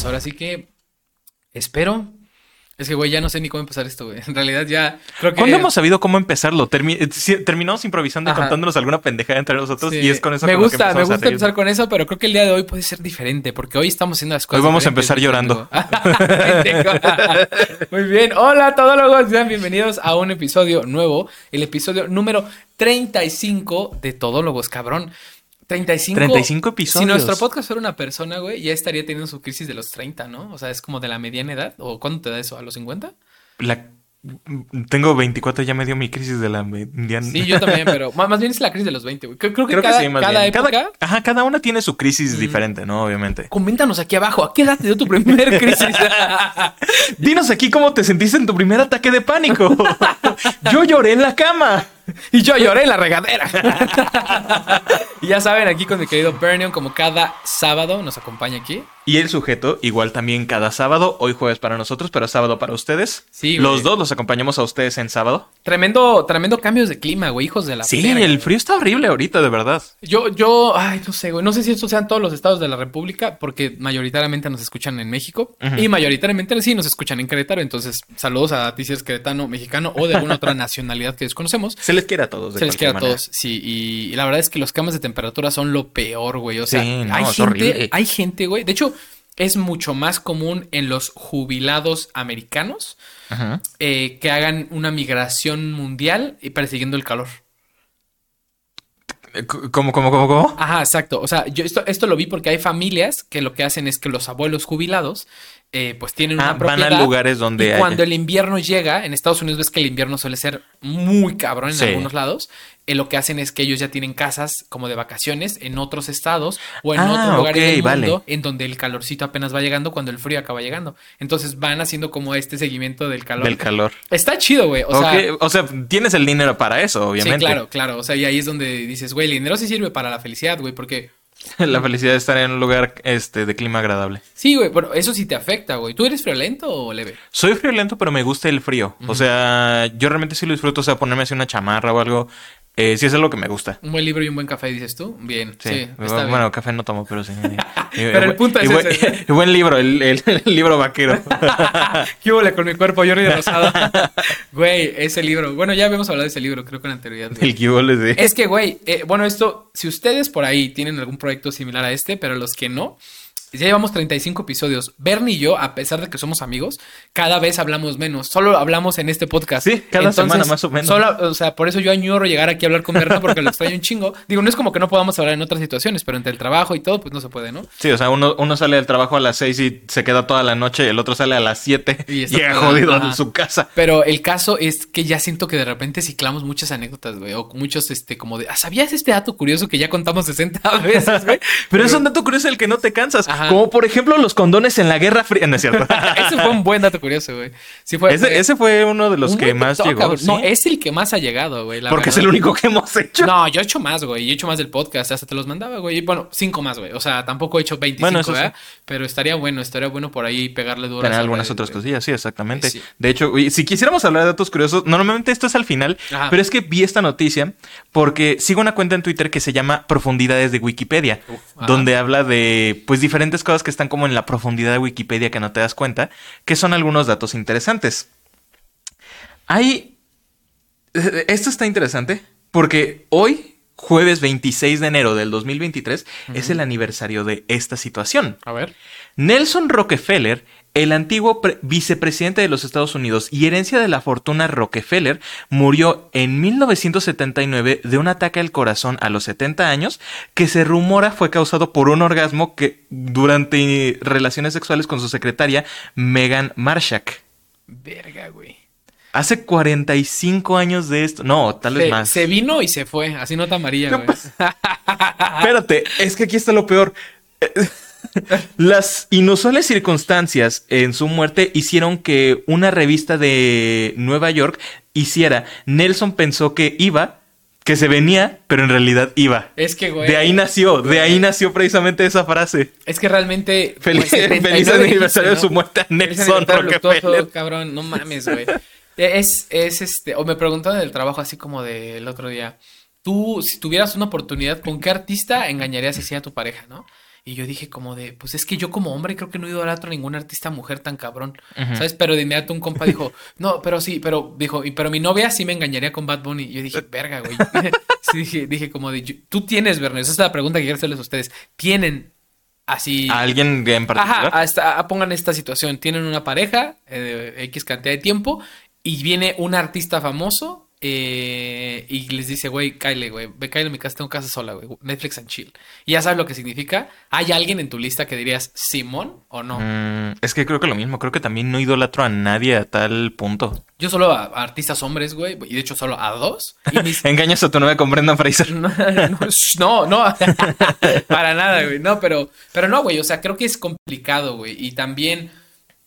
pues ahora sí que espero. Es que, güey, ya no sé ni cómo empezar esto, güey. En realidad ya creo que... ¿Cuándo hemos sabido cómo empezarlo? Termi- eh, terminamos improvisando y Ajá. contándonos alguna pendejada entre nosotros Sí. y es con eso Me con lo que gusta, me gusta empezar con eso, pero creo que el día de hoy puede ser diferente, porque hoy estamos haciendo las cosas Hoy vamos a empezar llorando. Muy bien. Hola, todólogos. Sean bienvenidos a un episodio nuevo. El episodio número 35 de Todólogos, cabrón. 35. 35 episodios. Si nuestro podcast fuera una persona, güey, ya estaría teniendo su crisis de los 30, ¿no? O sea, es como de la mediana edad. ¿O cuándo te da eso? ¿A los 50? La- Tengo 24, ya me dio mi crisis de la mediana. Sí, yo también, pero más bien es la crisis de los 20, güey. Creo, creo que Creo cada, que sí, más cada bien. época... Cada, ajá, cada una tiene su crisis diferente, ¿no? Obviamente. Coméntanos aquí abajo, ¿a qué edad te dio tu primer crisis? Dinos aquí cómo te sentiste en tu primer ataque de pánico. Yo lloré en la cama. y yo lloré en la regadera. y ya saben, aquí con mi querido Bernion, como cada sábado nos acompaña aquí. Y el sujeto, igual también cada sábado, hoy jueves para nosotros, pero sábado para ustedes. Sí, güey. Los dos los acompañamos a ustedes en sábado. Tremendo, tremendo cambios de clima, güey, hijos de la Sí, verga. el frío está horrible ahorita, de verdad. Yo, yo, ay, no sé, güey. No sé si estos sean todos los estados de la República, porque mayoritariamente nos escuchan en México y mayoritariamente sí nos escuchan en Querétaro. Entonces, saludos a ti si eres queretano, mexicano o de alguna otra nacionalidad que desconocemos. Se les quiere a todos. de Se les queda a manera. todos, sí. Y, y la verdad es que los cambios de temperatura son lo peor, güey. O sea, Sí, no, hay, gente, horrible. hay gente, güey. De hecho, es mucho más común en los jubilados americanos Ajá. eh, que hagan una migración mundial y persiguiendo el calor. Eh, ¿Cómo, cómo, cómo, cómo? Ajá, exacto. O sea, yo esto, esto lo vi porque hay familias que lo que hacen es que los abuelos jubilados eh, pues tienen Ah, una van a lugares donde y haya- cuando el invierno llega, en Estados Unidos ves que el invierno suele ser muy cabrón en Sí. algunos lados. eh, lo que hacen es que ellos ya tienen casas como de vacaciones en otros estados o en Ah, otros lugares ok, del mundo vale. en donde el calorcito apenas va llegando cuando el frío acaba llegando. Entonces van haciendo como este seguimiento del calor. Del calor. Está chido, güey. O sea, o sea, tienes el dinero para eso, obviamente. sí, claro, claro. O sea, y ahí es donde dices, güey, el dinero sí sirve para la felicidad, güey, porque La felicidad de estar en un lugar este, de clima agradable. Sí, güey, pero eso sí te afecta, güey. ¿Tú eres friolento o leve? Soy friolento, pero me gusta el frío. O sea, yo realmente sí lo disfruto. O sea, ponerme así una chamarra o algo. Eh, sí es algo que me gusta. Un buen libro y un buen café, dices tú. Bien, sí, Sí, está bien. bueno, café no tomo, pero sí. Pero el punto es y buen, ese. y buen libro, el, el- el libro vaquero. ¿Qué huele con mi cuerpo? Jordi de Rosada. güey, ese libro. Bueno, ya habíamos hablado de ese libro, creo con anterioridad. güey. el kibole de... Es que, güey, eh, bueno, esto, si ustedes por ahí tienen algún proyecto similar a este, pero los que no, ya llevamos 35 episodios. Bernie y yo, a pesar de que somos amigos, cada vez hablamos menos. Solo hablamos en este podcast. Sí, cada semana más o menos. Solo, o sea, por eso yo añoro llegar aquí a hablar con Bernie porque lo extraño un chingo. Digo, no es como que no podamos hablar en otras situaciones, pero entre el trabajo y todo, pues no se puede, ¿no? Sí, o sea, uno, uno sale del trabajo a las seis y se queda toda la noche, y el otro sale a las siete Y y todo- jodido en su casa. Pero el caso es que ya siento que de repente ciclamos muchas anécdotas, güey. O muchos, este, como de, ah, ¿sabías este dato curioso que ya contamos 60 veces, güey? Pero es un dato curioso el que no te cansas. Ajá. Como por ejemplo los condones en la Guerra Fría. No es cierto. Ese fue un buen dato curioso, güey. Sí fue. ese, ese fue uno de los que más llegó. No, es el que más ha llegado, güey. Porque es el único que hemos hecho. No, yo he hecho más, güey. Yo he hecho más del podcast. Hasta te los mandaba, güey. Y Bueno, cinco más, güey. O sea, tampoco he hecho 25, Bueno, eso sí. ¿verdad? Pero estaría bueno, estaría bueno por ahí pegarle duro. Tener algunas otras cosillas, sí, exactamente. Sí. De hecho, si quisiéramos hablar de datos curiosos, normalmente esto es al final, Ajá. pero es que vi esta noticia porque sigo una cuenta en Twitter que se llama Profundidades de Wikipedia, donde habla de pues diferentes cosas que están como en la profundidad de Wikipedia que no te das cuenta, que son algunos datos interesantes. Hay eh, esto está interesante porque hoy jueves 26 de enero del 2023 es el aniversario de esta situación. A ver. Nelson Rockefeller, el antiguo pre- vicepresidente de los Estados Unidos y herencia de la fortuna Rockefeller, murió en 1979 de un ataque al corazón a los 70 años que se rumora fue causado por un orgasmo que durante relaciones sexuales con su secretaria Megan Marshak. Verga, güey. Hace 45 años de esto. No, tal vez Se, más. se vino y se fue. Así nota amarilla, güey. Espérate, es que aquí está lo peor. Las inusuales circunstancias en su muerte hicieron que una revista de Nueva York hiciera. Nelson pensó que iba, que se venía, pero en realidad iba. Es que, güey. De ahí nació, de ahí nació precisamente esa frase. Es que realmente. Feliz, pues, 79 feliz aniversario de su muerte a Nelson Rockefeller. cabrón, no mames, güey. Es, es este, o me preguntaron del trabajo así como del otro día. Tú, si tuvieras una oportunidad, ¿con qué artista engañarías así a tu pareja, no? Y yo dije como de, pues es que yo como hombre creo que no idolatro a ningún artista mujer tan cabrón, ¿sabes? Pero de inmediato un compa dijo, no, pero sí, pero dijo, y, pero mi novia sí me engañaría con Bad Bunny. Y yo dije, verga, güey. sí, dije, dije como de, tú tienes, Verne, esa es la pregunta que quiero hacerles a ustedes. ¿Tienen así... ¿A alguien en particular? Ajá, pongan esta situación. Tienen una pareja eh, de X cantidad de tiempo y viene un artista famoso eh, y les dice, güey, Kyle, güey, ve Kyle a mi casa, tengo casa sola, güey, Netflix and chill. Y ya sabes lo que significa. ¿Hay alguien en tu lista que dirías Simón o no? Mm, es que creo que lo mismo, creo que también no idolatro a nadie a tal punto. Yo solo a, artistas hombres, güey, y de hecho solo a dos. Engañas a tu novia con Brendan Fraser. no, no, para nada, güey, no, pero, pero no, güey, o sea, creo que es complicado, güey, y también,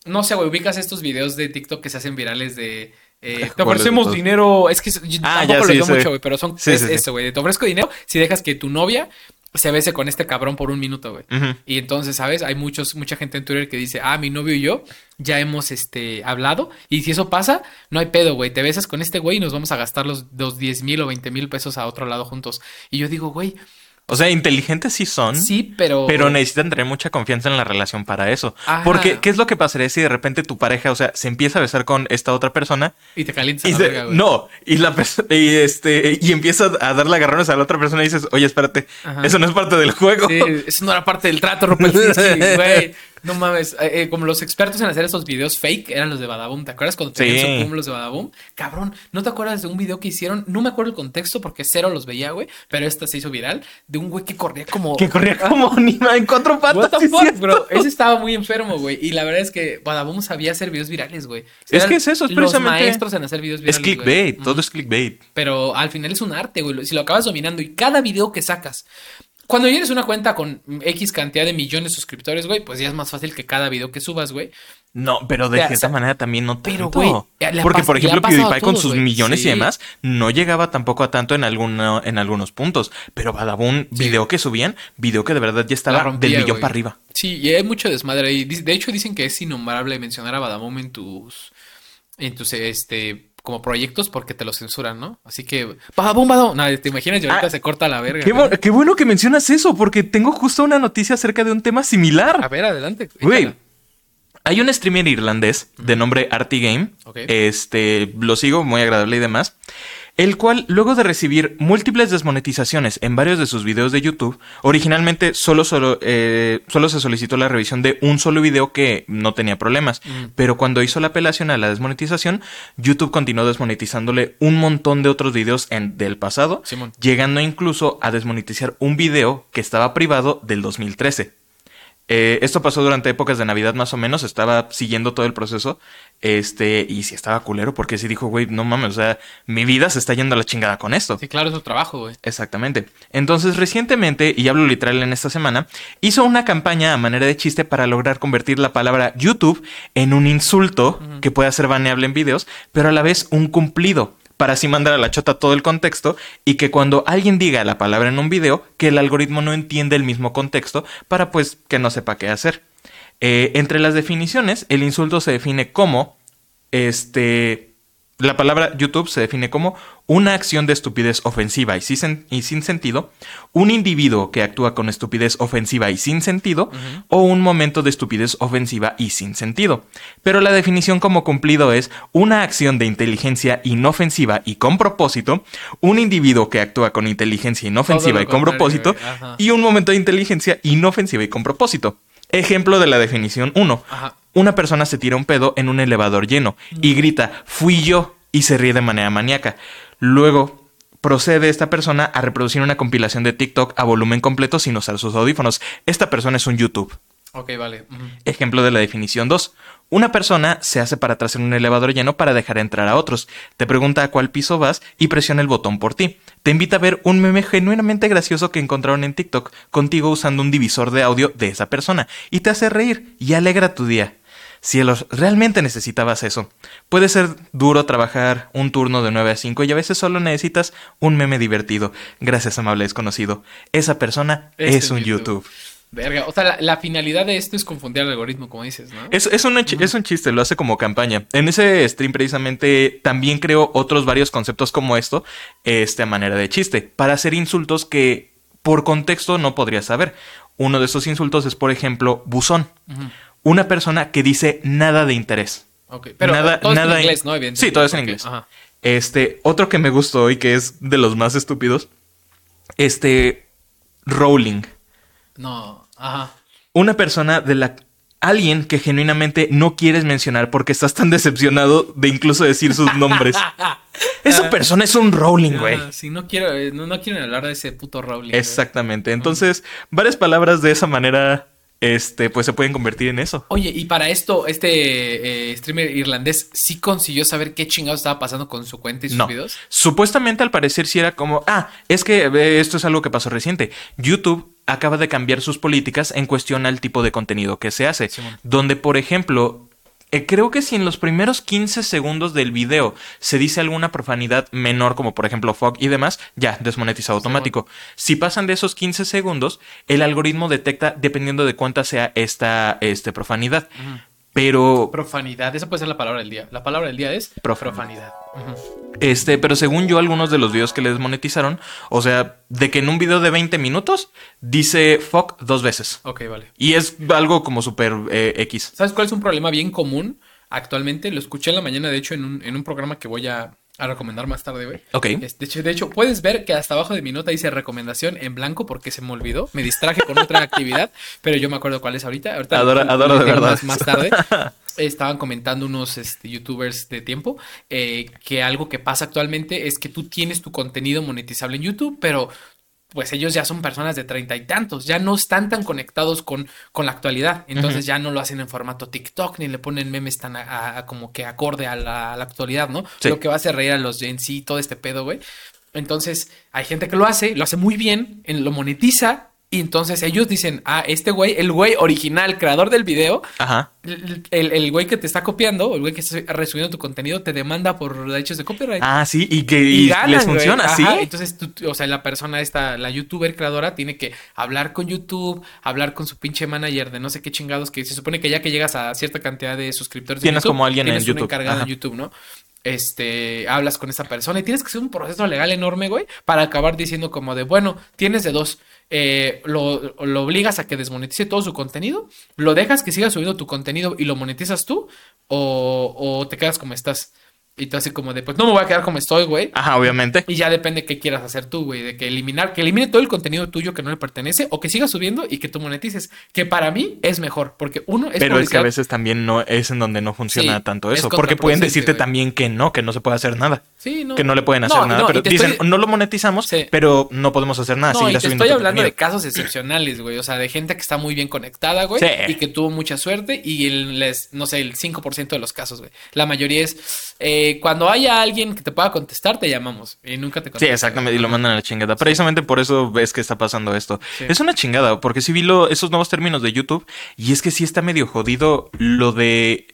no sé, güey, ubicas estos videos de TikTok que se hacen virales de eh, te ofrecemos dinero. Es que ah, tampoco lo mucho, güey, pero son eso, güey. Te ofrezco dinero si dejas que tu novia se bese con este cabrón por un minuto, güey. Y entonces, ¿sabes? Hay muchos, mucha gente en Twitter que dice, ah, mi novio y yo ya hemos este, hablado. Y si eso pasa, no hay pedo, güey. Te besas con este güey y nos vamos a gastar los, los 10 mil o 20 mil pesos a otro lado juntos. Y yo digo, güey, o sea, inteligentes sí son. Sí, pero. Pero necesitan tener mucha confianza en la relación para eso. Porque, ¿qué es lo que pasaría si de repente tu pareja, o sea, se empieza a besar con esta otra persona? Y te calientas la No, y la y este, y empieza a darle agarrones a la otra persona y dices, oye, espérate, eso no es parte del juego. Sí, eso no era parte del trato, güey. No mames, eh, eh, como los expertos en hacer esos videos fake eran los de Badaboom. ¿Te acuerdas cuando tenían su los de Badaboom? Cabrón, ¿no te acuerdas de un video que hicieron? No me acuerdo el contexto porque cero los veía, güey, pero esta se hizo viral de un güey que corría como. Que corría como anima en cuatro patas. What the fuck, bro. Ese estaba muy enfermo, güey. Y la verdad es que Badaboom sabía hacer videos virales, güey. es que es eso, es los maestros en hacer videos virales. Es clickbait, todo es clickbait. Pero al final es un arte, güey. Si lo acabas dominando y cada video que sacas cuando tienes una cuenta con X cantidad de millones de suscriptores, güey, pues ya es más fácil que cada video que subas, güey. No, pero de esta manera también no tanto. Pero, Porque, por ejemplo, PewDiePie con sus millones y demás no llegaba tampoco a tanto en, alguno, en algunos puntos. Pero Badabun, video que subían, video que de verdad ya estaba del millón para arriba. Sí, y hay mucho desmadre ahí. De hecho, dicen que es innombrable mencionar a Badabun en tus... En tus, este como proyectos porque te lo censuran, ¿no? Así que, badabum, badabum. No, te imaginas y ahorita ah, se corta la verga. Qué, bueno que mencionas eso, porque tengo justo una noticia acerca de un tema similar. A ver, adelante. Güey, hay un streamer irlandés de nombre Artie Game. Este, lo sigo, muy agradable y demás el cual, luego de recibir múltiples desmonetizaciones en varios de sus videos de YouTube, originalmente solo, solo, eh, solo se solicitó la revisión de un solo video que no tenía problemas, mm. pero cuando hizo la apelación a la desmonetización, YouTube continuó desmonetizándole un montón de otros videos en, del pasado, llegando incluso a desmonetizar un video que estaba privado del 2013. Eh, esto pasó durante épocas de Navidad más o menos, estaba siguiendo todo el proceso, este, y si estaba culero porque sí dijo, güey, no mames, o sea, mi vida se está yendo a la chingada con esto. Sí, claro, es su trabajo, güey. Exactamente. Entonces, recientemente, y hablo literal en esta semana, hizo una campaña a manera de chiste para lograr convertir la palabra YouTube en un insulto que pueda ser baneable en videos, pero a la vez un cumplido para así mandar a la chota todo el contexto y que cuando alguien diga la palabra en un video, que el algoritmo no entiende el mismo contexto para pues que no sepa qué hacer. Eh, entre las definiciones, el insulto se define como este la palabra YouTube se define como una acción de estupidez ofensiva y sin, sentido, un individuo que actúa con estupidez ofensiva y sin sentido, o un momento de estupidez ofensiva y sin sentido. Pero la definición como cumplido es una acción de inteligencia inofensiva y con propósito, un individuo que actúa con inteligencia inofensiva y con propósito, y un momento de inteligencia inofensiva y con propósito. Ejemplo de la definición 1 una persona se tira un pedo en un elevador lleno y grita, fui yo, y se ríe de manera maníaca. Luego procede esta persona a reproducir una compilación de TikTok a volumen completo sin usar sus audífonos. Esta persona es un YouTube. Ok, vale. Ejemplo de la definición 2. Una persona se hace para atrás en un elevador lleno para dejar entrar a otros. Te pregunta a cuál piso vas y presiona el botón por ti. Te invita a ver un meme genuinamente gracioso que encontraron en TikTok contigo usando un divisor de audio de esa persona y te hace reír y alegra tu día. Cielos, realmente necesitabas eso. Puede ser duro trabajar un turno de 9 a 5 y a veces solo necesitas un meme divertido. Gracias, amable desconocido. Esa persona este es un YouTube. Verga, o sea, la, finalidad de esto es confundir al algoritmo, como dices, ¿no? Es, es, un, es un chiste, lo hace como campaña. En ese stream precisamente también creo otros varios conceptos como esto, este, a manera de chiste, para hacer insultos que por contexto no podrías saber. Uno de esos insultos es, por ejemplo, buzón. Una persona que dice nada de interés. Ok, pero Nada- todo es nada en en- inglés, ¿no? Evidentemente. Sí, todo es en inglés. Ajá. Este, otro que me gustó y que es de los más estúpidos. Este, Rowling. No, ajá. Una persona de la... Alguien que genuinamente no quieres mencionar porque estás tan decepcionado de incluso decir sus nombres. Esa persona es un Rowling, güey. Ajá, sí, no quiero, eh, no, no quiero hablar de ese puto Rowling. Exactamente. Entonces, varias palabras de esa manera, este, pues se pueden convertir en eso. Oye, y para esto, este eh, streamer irlandés sí consiguió saber qué chingados estaba pasando con su cuenta y sus No. videos. Supuestamente al parecer sí era como, ah, es que eh, esto es algo que pasó reciente. YouTube acaba de cambiar sus políticas en cuestión al tipo de contenido que se hace. Donde, por ejemplo, eh, creo que si en los primeros 15 segundos del video se dice alguna profanidad menor, como por ejemplo fuck y demás, ya, desmonetizado automático. Si pasan de esos 15 segundos, el algoritmo detecta dependiendo de cuánta sea esta este, profanidad. Pero Profanidad, esa puede ser la palabra del día. La palabra del día es Profanidad. Este, pero según yo, algunos de los videos que les monetizaron, o sea, de que en un video de 20 minutos dice fuck dos veces. Ok, vale. Y es algo como súper eh, X. ¿Sabes cuál es un problema bien común actualmente? Lo escuché en la mañana, de hecho, en un, en un programa que voy a, a recomendar más tarde, güey. Ok. De hecho, de hecho, puedes ver que hasta abajo de mi nota dice recomendación en blanco porque se me olvidó. Me distraje con otra actividad, pero yo me acuerdo cuál es ahorita. ahorita Adoro- adoro de verdad. Más, más tarde. Estaban comentando unos este, youtubers de tiempo eh, que algo que pasa actualmente es que tú tienes tu contenido monetizable en YouTube, pero pues ellos ya son personas de treinta y tantos, ya no están tan conectados con, con la actualidad, entonces ya no lo hacen en formato TikTok ni le ponen memes tan a- a- a como que acorde a la, a la actualidad, ¿no? Sí. Lo que va a hacer reír a los Gen Z, todo este pedo, güey. Entonces hay gente que lo hace, lo hace muy bien, en- lo monetiza y entonces ellos dicen, ah, este güey, el güey original, creador del video, Ajá. el, el- el güey que te está copiando, el güey que está resubiendo tu contenido, te demanda por derechos de copyright. Ah, sí, y que y ganan, les funciona, Ajá, sí. Entonces, tú- o sea, la persona esta, la youtuber creadora, tiene que hablar con YouTube, hablar con su pinche manager de no sé qué chingados, que se supone que ya que llegas a cierta cantidad de suscriptores de Tienes YouTube, como alguien en tienes una YouTube. encargada Ajá. en YouTube, ¿no? Este, hablas con esa persona y tienes que hacer un proceso legal enorme, güey, para acabar diciendo como de, bueno, tienes de dos, eh, lo, lo obligas a que desmonetice todo su contenido, lo dejas que siga subiendo tu contenido y lo monetizas tú, o, o te quedas como estás. Y tú así como de, pues no me voy a quedar como estoy, güey. Ajá, obviamente. Y ya depende qué quieras hacer tú, güey, de que eliminar, que elimine todo el contenido tuyo que no le pertenece o que siga subiendo y que tú monetices, que para mí es mejor, porque uno es Pero es que a veces también no es en donde no funciona Sí, tanto es eso. Porque pueden decirte también que no, que no se puede hacer nada. Sí, no. Que no le pueden hacer No, nada. no, pero dicen, estoy- no lo monetizamos, Sí. pero no podemos hacer nada. No, y te estoy hablando de casos excepcionales, güey. O sea, de gente que está muy bien conectada, güey. Sí. Y que tuvo mucha suerte. Y el, les, no sé, el 5% de los casos, güey. La mayoría es eh, cuando haya alguien que te pueda contestar, te llamamos. Y nunca te Sí, contestan. exactamente, y lo mandan a la chingada. Precisamente por eso ves que está pasando esto. Sí. Es una chingada, porque sí vi lo- esos nuevos términos de YouTube, y es que sí está medio jodido lo de.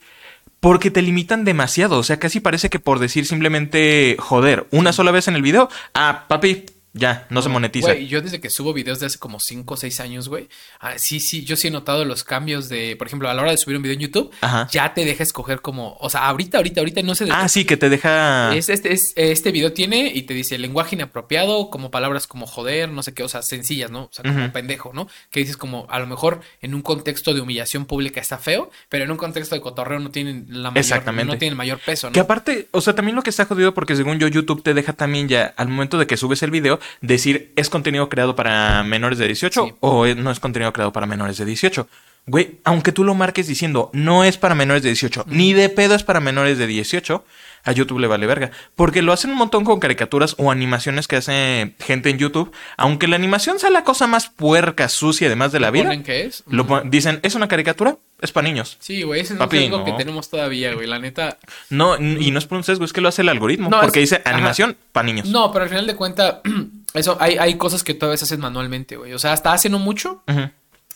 Porque te limitan demasiado. O sea, casi parece que por decir simplemente joder una sola vez en el video, ah, papi, ya, no se monetiza. Güey, yo desde que subo videos de hace como 5 o 6 años, güey. ah, sí, sí, yo sí he notado los cambios de, por ejemplo, a la hora de subir un video en YouTube, Ajá. ya te deja escoger como, o sea, ahorita, ahorita, ahorita no sé de Ah, sí, que te deja. Es, este, es- este video tiene y te dice lenguaje inapropiado, como palabras como joder, no sé qué, o sea, sencillas, ¿no? O sea, como pendejo, ¿no? Que dices como, a lo mejor en un contexto de humillación pública está feo, pero en un contexto de cotorreo no tienen la mayor, Exactamente. no tienen el mayor peso, ¿no? Que aparte, o sea, también lo que está jodido porque según yo YouTube te deja también ya al momento de que subes el video decir es contenido creado para menores de 18 Sí. o no es contenido creado para menores de 18. Güey, aunque tú lo marques diciendo no es para menores de 18, ni de pedo es para menores de 18, a YouTube le vale verga. Porque lo hacen un montón con caricaturas o animaciones que hace gente en YouTube. Aunque la animación sea la cosa más puerca, sucia, además de la vida. ¿Ponen qué es? Lo dicen, ¿es una caricatura? Es para niños. Sí, güey, ese no Papi, es algo no. que tenemos todavía, güey, la neta. No, y no es por un sesgo, es que lo hace el algoritmo. No, porque es- dice animación para niños. No, pero al final de cuentas, eso, hay, hay cosas que todavía se hacen manualmente, güey. O sea, hasta hace no mucho,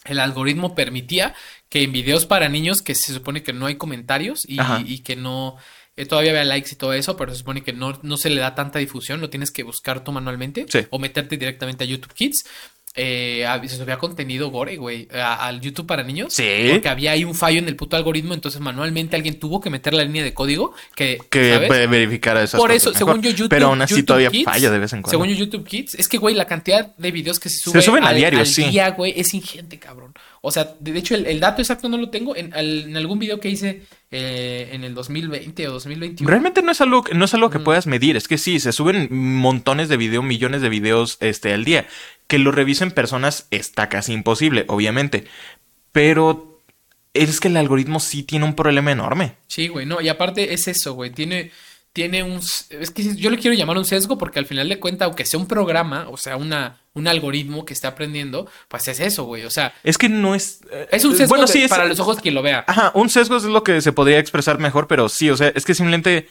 el algoritmo permitía que en videos para niños que se supone que no hay comentarios y, que no eh, todavía había likes y todo eso, pero se supone que no, no se le da tanta difusión, lo tienes que buscar tú manualmente Sí. o meterte directamente a YouTube Kids. Eh, se subía contenido gore, güey, al YouTube para niños. Sí. Porque había ahí un fallo en el puto algoritmo, entonces manualmente alguien tuvo que meter la línea de código que, que verificara esas Por eso, según yo, YouTube. Pero aún así todavía falla de vez en cuando. Según yo, YouTube Kids, es que, güey, la cantidad de videos que se suben, se suben a diario, al sí. día, güey, es ingente, cabrón. O sea, de hecho, el, dato exacto no lo tengo. En, algún video que hice eh, en el 2020 o 2021. Realmente no es algo, no es algo que puedas medir. Es que sí, se suben montones de videos, millones de videos este, al día. Que lo revisen personas está casi imposible, obviamente. Pero es que el algoritmo sí tiene un problema enorme. Sí, güey, no. Y aparte es eso, güey. Tiene tiene un... Es que yo le quiero llamar un sesgo porque al final de cuentas, aunque sea un programa, o sea, una, un algoritmo que esté aprendiendo, pues es eso, güey. O sea... Es que no es... Es un sesgo para los ojos quien lo vea. Ajá, un sesgo es lo que se podría expresar mejor, pero sí, o sea, es que simplemente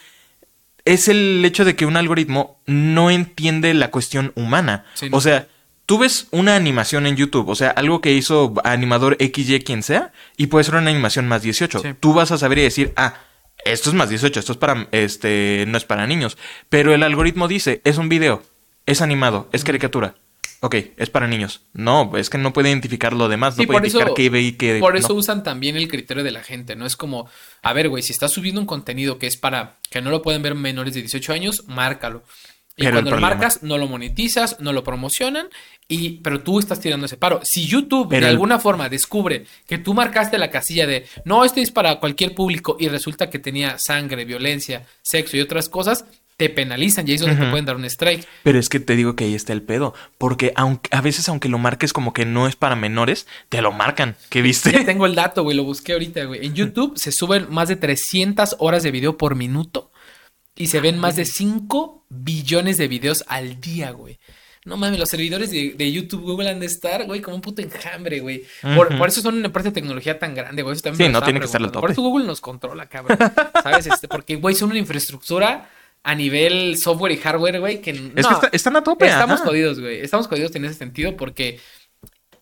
es el hecho de que un algoritmo no entiende la cuestión humana. O sea, tú ves una animación en YouTube, o sea, algo que hizo animador XY quien sea, y puede ser una animación más 18. Tú vas a saber y decir, ah, esto es más 18, esto es para, este, no es para niños. Pero el algoritmo dice, es un video, es animado, es caricatura. Ok, es para niños. No, es que no puede identificar lo demás, no puede identificar qué ve y qué... Por eso usan también el criterio de la gente, ¿no? Es como, a ver, güey, si estás subiendo un contenido que es para que no lo pueden ver menores de 18 años, márcalo. Y cuando lo marcas, no lo monetizas, no lo promocionan, y, pero tú estás tirando ese paro. Si YouTube de alguna forma descubre que tú marcaste la casilla de no, este es para cualquier público y resulta que tenía sangre, violencia, sexo y otras cosas, te penalizan y ahí es donde te pueden dar un strike. Pero es que te digo que ahí está el pedo. Porque aunque, a veces, aunque lo marques como que no es para menores, te lo marcan. ¿Qué viste? Ya tengo el dato, güey. Lo busqué ahorita, güey. En YouTube se suben más de 300 horas de video por minuto y se ven más de 5 billones de videos al día, güey. No mames, los servidores de, YouTube, Google han de estar, güey, como un puto enjambre, güey. por, eso son una empresa de tecnología tan grande, güey. sí, no tiene que estar al tope. Por eso Google nos controla, cabrón. ¿Sabes? Este, porque, güey, son una infraestructura a nivel software y hardware, güey, que... Es que están a tope. Estamos jodidos, güey. Estamos jodidos en ese sentido porque...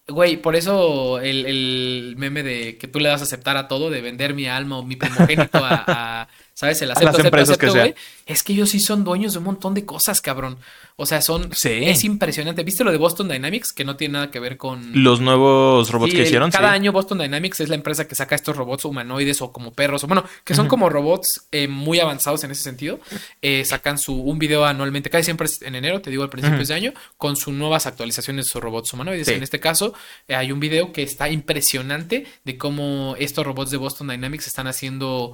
Güey, por eso el, meme de que tú le das a aceptar a todo, de vender mi alma o mi primogénito a ¿Sabes? El acepto, acepto, acepto, güey. Es que ellos sí son dueños de un montón de cosas, cabrón. O sea, son. Sí. Es impresionante. ¿Viste lo de Boston Dynamics? Que no tiene nada que ver con. Los nuevos robots que hicieron. Cada año Boston Dynamics es la empresa que saca estos robots humanoides o como perros. O bueno, que son como robots eh, muy avanzados en ese sentido. Eh, sacan su un video anualmente, casi siempre es en enero, te digo, al principio de año, con sus nuevas actualizaciones de sus robots humanoides. En este caso, eh, hay un video que está impresionante de cómo estos robots de Boston Dynamics están haciendo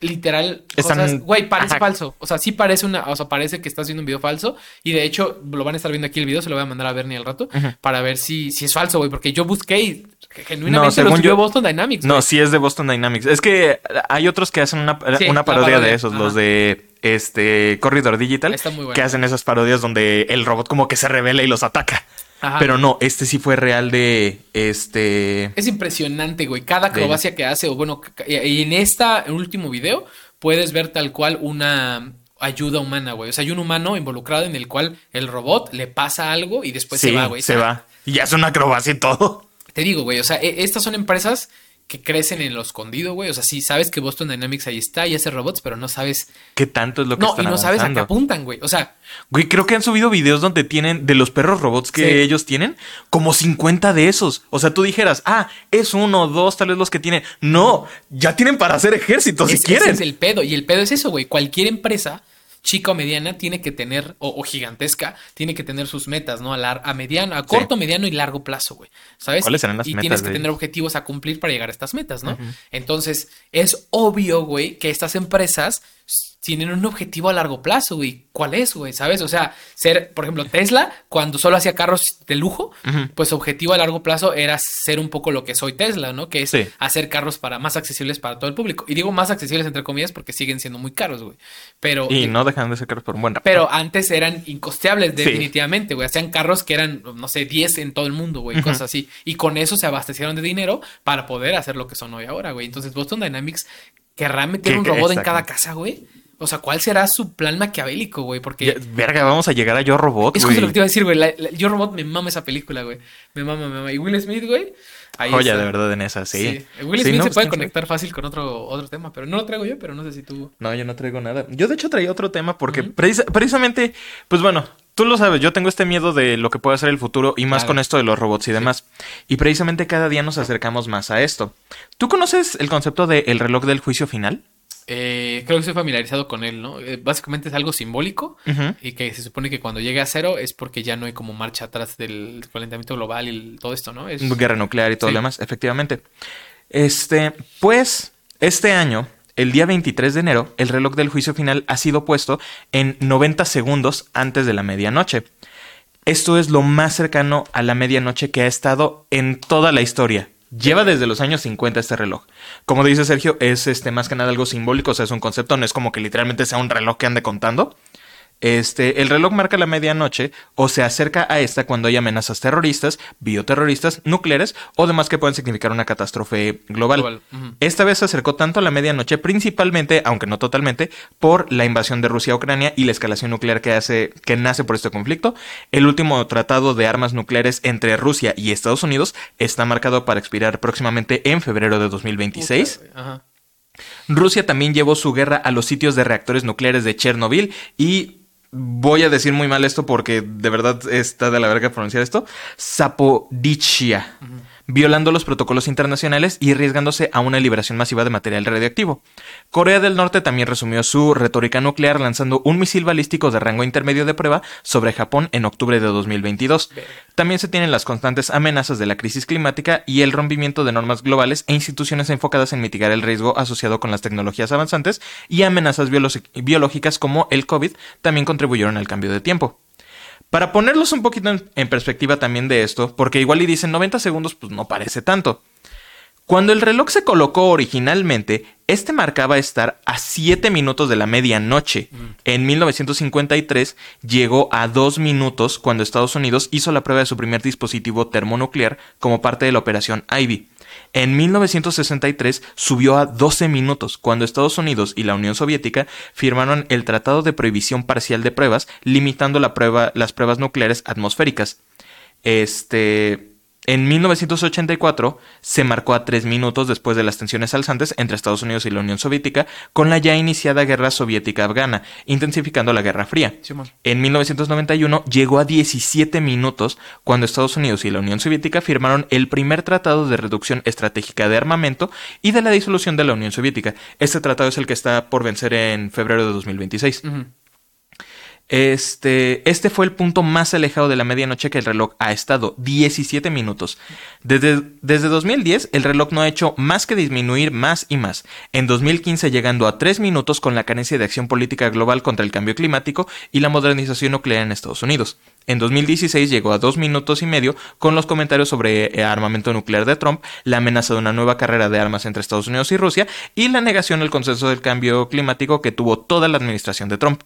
literal cosas, güey, parece falso. O sea, sí parece una, o sea, parece que está haciendo un video falso. Y de hecho, lo van a estar viendo aquí el video, se lo voy a mandar a Bernie al rato, para ver si, si es falso, güey. Porque yo busqué y genuinamente no, lo subió Boston Dynamics. No, sí es de Boston Dynamics. Es que hay otros que hacen una, una parodia, de esos, los de este Corridor Digital, que hacen esas parodias donde el robot como que se revela y los ataca. Pero no, este sí fue real de este. Es impresionante, güey. Cada acrobacia que hace, o bueno, y en esta, en último video, puedes ver tal cual una ayuda humana, güey. O sea, hay un humano involucrado en el cual el robot le pasa algo y después se va, güey. Se va. Y ya es una acrobacia y todo. Te digo, güey. O sea, e, estas son empresas que crecen en lo escondido, güey. O sea, sí sabes que Boston Dynamics ahí está y hace robots, pero no sabes qué tanto es lo que no, y no sabes a qué apuntan, güey. O sea, güey, creo que han subido videos donde tienen de los perros robots que ellos tienen como 50 de esos. O sea, tú dijeras, ah, es uno, dos, tal vez los que tienen. No, ya tienen para hacer ejércitos si quieren. Ese es el pedo y el pedo es eso, güey. Cualquier empresa chica o mediana tiene que tener, o, gigantesca, tiene que tener sus metas, ¿no? A, a mediano, a corto, mediano y largo plazo, güey. ¿Sabes? ¿Cuáles serán las y tienes que tener objetivos a cumplir para llegar a estas metas, ¿no? Entonces, es obvio, güey, que estas empresas tienen un objetivo a largo plazo, güey. ¿Cuál es, güey? ¿Sabes? O sea, ser, por ejemplo, Tesla, cuando solo hacía carros de lujo, pues su objetivo a largo plazo era ser un poco lo que soy Tesla, ¿no? Que es hacer carros para más accesibles para todo el público. Y digo más accesibles entre comillas porque siguen siendo muy caros, güey. Pero y no dejan de ser carros por un buen rato. Pero antes eran incosteables definitivamente, güey. Hacían carros que eran no sé, 10 en todo el mundo, güey, cosas así. Y con eso se abastecieron de dinero para poder hacer lo que son hoy ahora, güey. Entonces Boston Dynamics querrá meter un robot en cada casa, güey. O sea, ¿cuál será su plan maquiavélico, güey? Porque. verga, vamos a llegar a Yo Robot. Es justo lo que te iba a decir, güey. Yo Robot me mama esa película, güey. Me mama, me mama. Y Will Smith, güey. Ahí Joya de verdad en esa, sí. Will Smith se pues, puede conectar fácil con otro, otro tema, pero no lo traigo yo, pero no sé si tú. No, yo no traigo nada. Yo de hecho traía otro tema porque precisamente, pues bueno, tú lo sabes, yo tengo este miedo de lo que puede ser el futuro y más con esto de los robots y demás. Y precisamente cada día nos acercamos más a esto. ¿Tú conoces el concepto del reloj del juicio final? Eh, creo que estoy familiarizado con él, ¿no? Eh, básicamente es algo simbólico y que se supone que cuando llegue a cero es porque ya no hay como marcha atrás del calentamiento global y todo esto, ¿no? Es... Guerra nuclear y todo lo demás, efectivamente. Este, pues, este año, el día 23 de enero, el reloj del juicio final ha sido puesto en 90 segundos antes de la medianoche. Esto es lo más cercano a la medianoche que ha estado en toda la historia. Lleva desde los años 50 este reloj. Como dice Sergio, es este más que nada algo simbólico, o sea, es un concepto, no es como que literalmente sea un reloj que ande contando. Este, el reloj marca la medianoche o se acerca a esta cuando hay amenazas terroristas, bioterroristas, nucleares o demás que pueden significar una catástrofe global. Esta vez se acercó tanto a la medianoche, principalmente, aunque no totalmente, por la invasión de Rusia a Ucrania y la escalación nuclear que hace, que nace por este conflicto. El último tratado de armas nucleares entre Rusia y Estados Unidos está marcado para expirar próximamente en febrero de 2026. Rusia también llevó su guerra a los sitios de reactores nucleares de Chernobyl y voy a decir muy mal esto porque de verdad está de la verga pronunciar esto, Zapodichia, violando los protocolos internacionales y arriesgándose a una liberación masiva de material radioactivo. Corea del Norte también resumió su retórica nuclear lanzando un misil balístico de rango intermedio de prueba sobre Japón en octubre de 2022. También se tienen las constantes amenazas de la crisis climática y el rompimiento de normas globales e instituciones enfocadas en mitigar el riesgo asociado con las tecnologías avanzantes y amenazas biológicas como el COVID también contribuyeron al cambio de tiempo. Para ponerlos un poquito en, perspectiva también de esto, porque igual y dicen 90 segundos, pues no parece tanto. Cuando el reloj se colocó originalmente, este marcaba estar a 7 minutos de la medianoche. Mm. En 1953 llegó a 2 minutos cuando Estados Unidos hizo la prueba de su primer dispositivo termonuclear como parte de la operación Ivy. En 1963 subió a 12 minutos cuando Estados Unidos y la Unión Soviética firmaron el Tratado de Prohibición Parcial de Pruebas, limitando las pruebas nucleares atmosféricas. Este, en 1984 se marcó a tres minutos después de las tensiones alzantes entre Estados Unidos y la Unión Soviética con la ya iniciada guerra soviética afgana, intensificando la Guerra Fría. En 1991 llegó a 17 minutos cuando Estados Unidos y la Unión Soviética firmaron el primer tratado de reducción estratégica de armamento y de la disolución de la Unión Soviética. Este tratado es el que está por vencer en febrero de 2026. Este, este fue el punto más alejado de la medianoche que el reloj ha estado, 17 minutos. Desde, desde 2010 el reloj no ha hecho más que disminuir más y más. En 2015 llegando a 3 minutos con la carencia de acción política global contra el cambio climático y la modernización nuclear en Estados Unidos. En 2016 llegó a dos minutos y medio con los comentarios sobre eh, armamento nuclear de Trump, la amenaza de una nueva carrera de armas entre Estados Unidos y Rusia y la negación al consenso del cambio climático que tuvo toda la administración de Trump.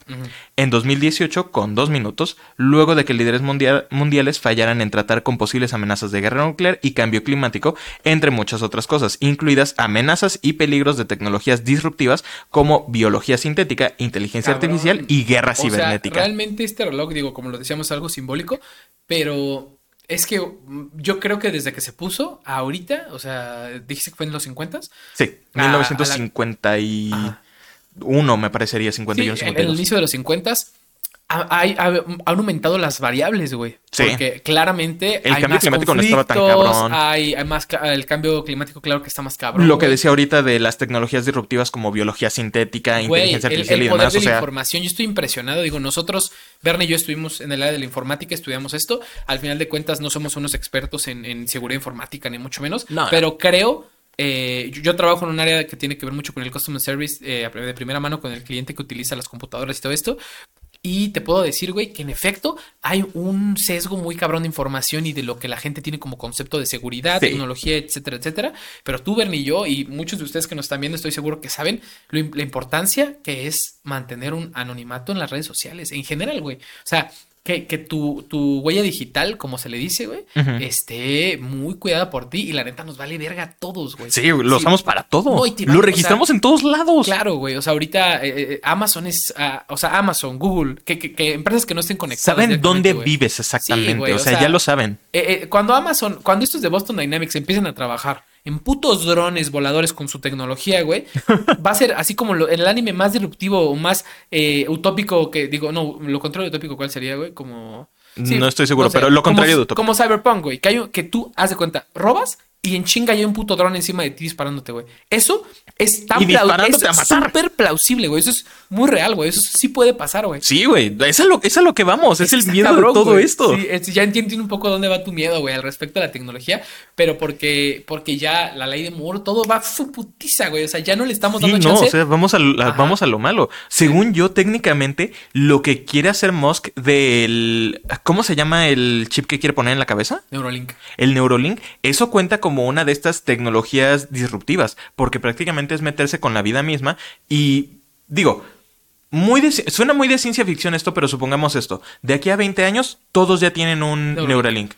En 2018, con dos minutos, luego de que líderes mundiales fallaran en tratar con posibles amenazas de guerra nuclear y cambio climático, entre muchas otras cosas, incluidas amenazas y peligros de tecnologías disruptivas como biología sintética, inteligencia artificial y guerra cibernética. realmente este reloj, digo, como lo decíamos, algo simbólico, pero es que yo creo que desde que se puso ahorita, o sea, dijiste que fue en los 50 Sí, 1951 me parecería, 51, sí, En el inicio de los 50 han aumentado las variables, güey. Sí. Porque claramente el cambio climático no estaba tan cabrón. Hay, más el cambio climático, claro que está más cabrón. Lo que decía ahorita de las tecnologías disruptivas como biología sintética, inteligencia artificial y demás. de la información, yo estoy impresionado. Digo, nosotros, Bernie y yo estuvimos en el área de la informática, estudiamos esto. Al final de cuentas, no somos unos expertos en, seguridad informática, ni mucho menos. Pero creo eh, yo, trabajo en un área que tiene que ver mucho con el customer service eh, de primera mano con el cliente que utiliza las computadoras y todo esto. Y te puedo decir, güey, que en efecto hay un sesgo muy cabrón de información y de lo que la gente tiene como concepto de seguridad, tecnología, etcétera, etcétera. Pero tú, Bernie y yo, y muchos de ustedes que nos están viendo, estoy seguro que saben la importancia que es mantener un anonimato en las redes sociales, en general, güey. O sea, que, que tu, tu, huella digital, como se le dice, güey, esté muy cuidada por ti y la neta nos vale verga a todos, güey. Sí, lo usamos para todo. lo registramos en todos lados. Claro, güey. O sea, ahorita eh, eh, Amazon es, ah, o sea, Amazon, Google, que, que, empresas que no estén conectadas. Saben dónde vives exactamente. o, sea, ya lo saben. Eh, cuando Amazon, cuando estos de Boston Dynamics empiezan a trabajar en putos drones voladores con su tecnología, güey, va a ser así como el anime más disruptivo o más eh, utópico que, digo, no, lo contrario de utópico, ¿cuál sería, güey? Como... no estoy seguro, pero lo contrario de utópico. Como Cyberpunk, güey, que, hay, que tú, haz de cuenta, robas y en chinga hay un puto dron encima de ti disparándote, güey. Eso es tan plausible. súper plausible, güey. Eso es muy real, güey. Eso sí puede pasar, güey. Sí, güey. Es a lo, es lo que vamos. Es, el miedo de todo esto. Sí, ya entiendo un poco dónde va tu miedo, güey, al respecto a la tecnología. Pero porque, porque ya la ley de Moore, todo va su putiza, güey. O sea, ya no le estamos dando sí, no, o sea, vamos a, vamos a lo malo. Según yo, técnicamente, lo que quiere hacer Musk del... ¿Cómo se llama el chip que quiere poner en la cabeza? Neurolink. El Neurolink. Eso cuenta como como una de estas tecnologías disruptivas, porque prácticamente es meterse con la vida misma y digo, muy suena muy de ciencia ficción esto, pero supongamos esto, de aquí a 20 años todos ya tienen un Neuralink.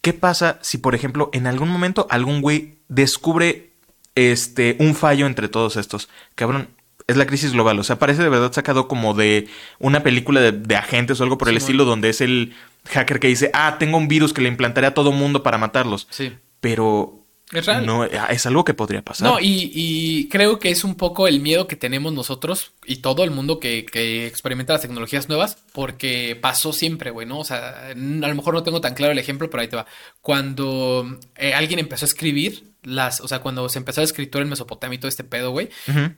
¿Qué pasa si, por ejemplo, en algún momento algún güey descubre este un fallo entre todos estos? Cabrón, es la crisis global. O sea, parece de verdad sacado como de una película de, agentes o algo por el estilo, donde es el hacker que dice, ah, tengo un virus que le implantaré a todo mundo para matarlos. Sí pero es No, ah, es algo que podría pasar. No, y, creo que es un poco el miedo que tenemos nosotros y todo el mundo que, que experimenta las tecnologías nuevas, porque pasó siempre, güey, ¿no? O sea, a lo mejor no tengo tan claro el ejemplo, pero ahí te va. Cuando eh, alguien empezó a escribir, las, o sea, cuando se empezó a escritura en Mesopotamia y todo este pedo, güey,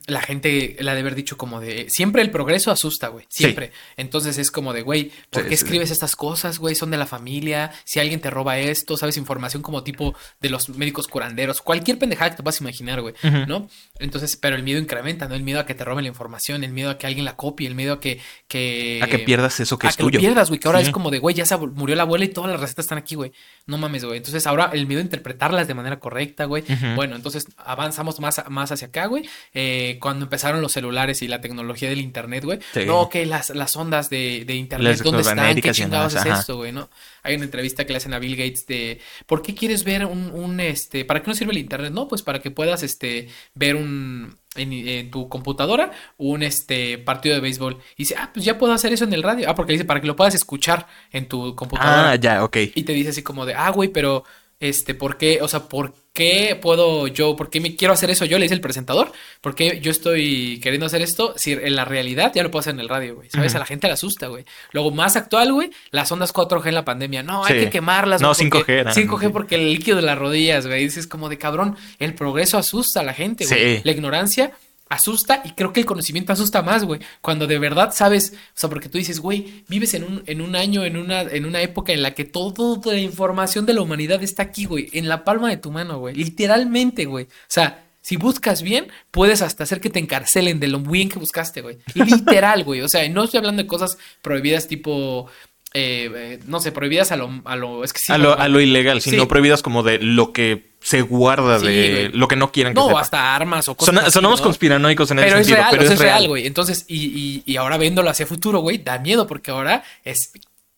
la gente la de haber dicho como de, siempre el progreso asusta, güey, siempre. Entonces es como de, güey, ¿por qué escribes estas cosas, güey? Son de la familia, si alguien te roba esto, sabes, información como tipo de los médicos curanderos, cualquier pendejada que te puedas imaginar, güey, ¿no? Entonces, pero el miedo incrementa, ¿no? El miedo a que te roben la información, el miedo a que alguien la copie, el miedo a que... que a que pierdas eso que a es que tuyo. pierdas, güey, que ahora es como de, güey, ya se murió la abuela y todas las recetas están aquí, güey. No mames, güey. Entonces ahora el miedo a interpretarlas de manera correcta, güey. Bueno, entonces avanzamos más, más hacia acá, güey. Eh, cuando empezaron los celulares y la tecnología del internet, güey. No, que las, las ondas de, internet, ¿dónde están? ¿Qué chingados es esto, güey? ¿No? Hay una entrevista que le hacen a Bill Gates de ¿por qué quieres ver un, un este, ¿para qué no sirve el internet? No, pues para que puedas este ver un en, tu computadora un este partido de béisbol. Y dice, ah, pues ya puedo hacer eso en el radio. Ah, porque dice, para que lo puedas escuchar en tu computadora. Ah, ya, ok. Y te dice así como de, ah, güey, pero este, ¿por qué? O sea, ¿por qué puedo yo, por qué me quiero hacer eso? Yo le dice el presentador, ¿por qué yo estoy queriendo hacer esto? Si en la realidad ya lo puedo hacer en el radio, güey. ¿Sabes? A la gente le asusta, güey. Luego, más actual, güey, las ondas 4G en la pandemia. No, hay que quemarlas. No, 5G. 5G porque el líquido de las rodillas, güey. Dices como de cabrón, el progreso asusta a la gente, güey. La ignorancia asusta y creo que el conocimiento asusta más, güey. Cuando de verdad sabes, o sea, porque tú dices, güey, vives en un, en un año, en una, en una época en la que toda la información de la humanidad está aquí, güey, en la palma de tu mano, güey. Literalmente, güey. O sea, si buscas bien, puedes hasta hacer que te encarcelen de lo bien que buscaste, güey. Literal, güey. O sea, no estoy hablando de cosas prohibidas tipo eh, eh, no sé, prohibidas a lo, a lo, es que a, lo, a lo ilegal, sino prohibidas como de lo que se guarda de lo que no quieren que No, hasta armas o cosas Sonamos conspiranoicos en pero ese sentido, pero es, real, güey. Entonces, y, y, ahora viéndolo hacia futuro, güey, da miedo porque ahora es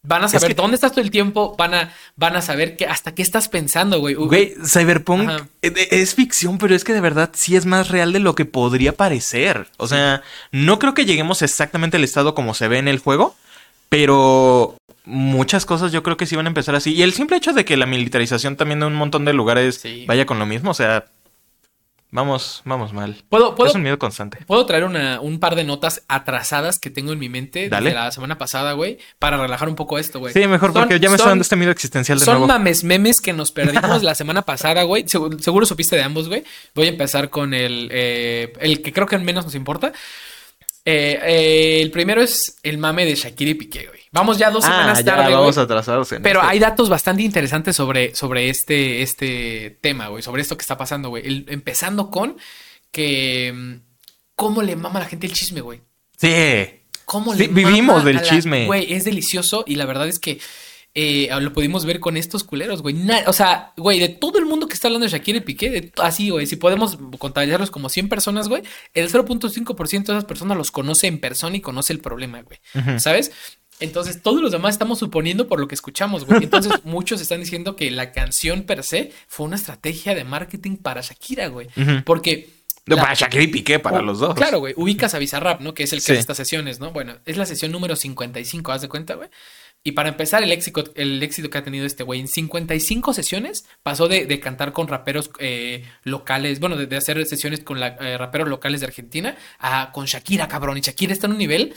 Van a saber dónde estás todo el tiempo, van a, van a saber que hasta qué estás pensando, güey. Güey, Cyberpunk e, es, ficción, pero es que de verdad sí es más real de lo que podría parecer. O sea, no creo que lleguemos exactamente al estado como se ve en el juego, pero muchas cosas yo creo que sí van a empezar así. Y el simple hecho de que la militarización también de un montón de lugares vaya con lo mismo, o sea, vamos, vamos mal. ¿Puedo, puedo, es un miedo constante. Puedo traer una, un par de notas atrasadas que tengo en mi mente de la semana pasada, güey, para relajar un poco esto, güey. Sí, mejor porque ya me está dando este miedo existencial de son nuevo. Son mames memes que nos perdimos la semana pasada, güey. Seguro, supiste de ambos, güey. Voy a empezar con el, eh, el que creo que menos nos importa. Eh, eh, el primero es el mame de Shakira y Piqué, güey. Vamos ya dos ah, semanas tarde. Vamos atrasados en Pero este. hay datos bastante interesantes sobre, sobre este, este tema, güey. Sobre esto que está pasando, güey. empezando con que. Mm, ¿Cómo le mama a la gente el chisme, güey? Sí. ¿Cómo le Vivimos del chisme. Güey, es delicioso y la verdad es que eh, lo pudimos ver con estos culeros, güey. o sea, güey, de todo el mundo que está hablando de Shakira y Piqué, así, güey, si podemos contabilizarlos como 100 personas, güey, el 0.5% de esas personas los conoce en persona y conoce el problema, güey. ¿Sabes? Entonces, todos los demás estamos suponiendo por lo que escuchamos, güey. Entonces, muchos están diciendo que la canción per se fue una estrategia de marketing para Shakira, güey. Porque. para Shakira y Piqué, para los dos. Claro, güey. Ubicas a Bizarrap, ¿no? Que es el que hace estas sesiones, ¿no? Bueno, es la sesión número 55, haz de cuenta, güey. Y para empezar, el éxito, el éxito que ha tenido este güey en 55 sesiones pasó de, cantar con raperos eh, locales, bueno, de, hacer sesiones con eh, raperos locales de Argentina a con Shakira, cabrón. Y Shakira está en un nivel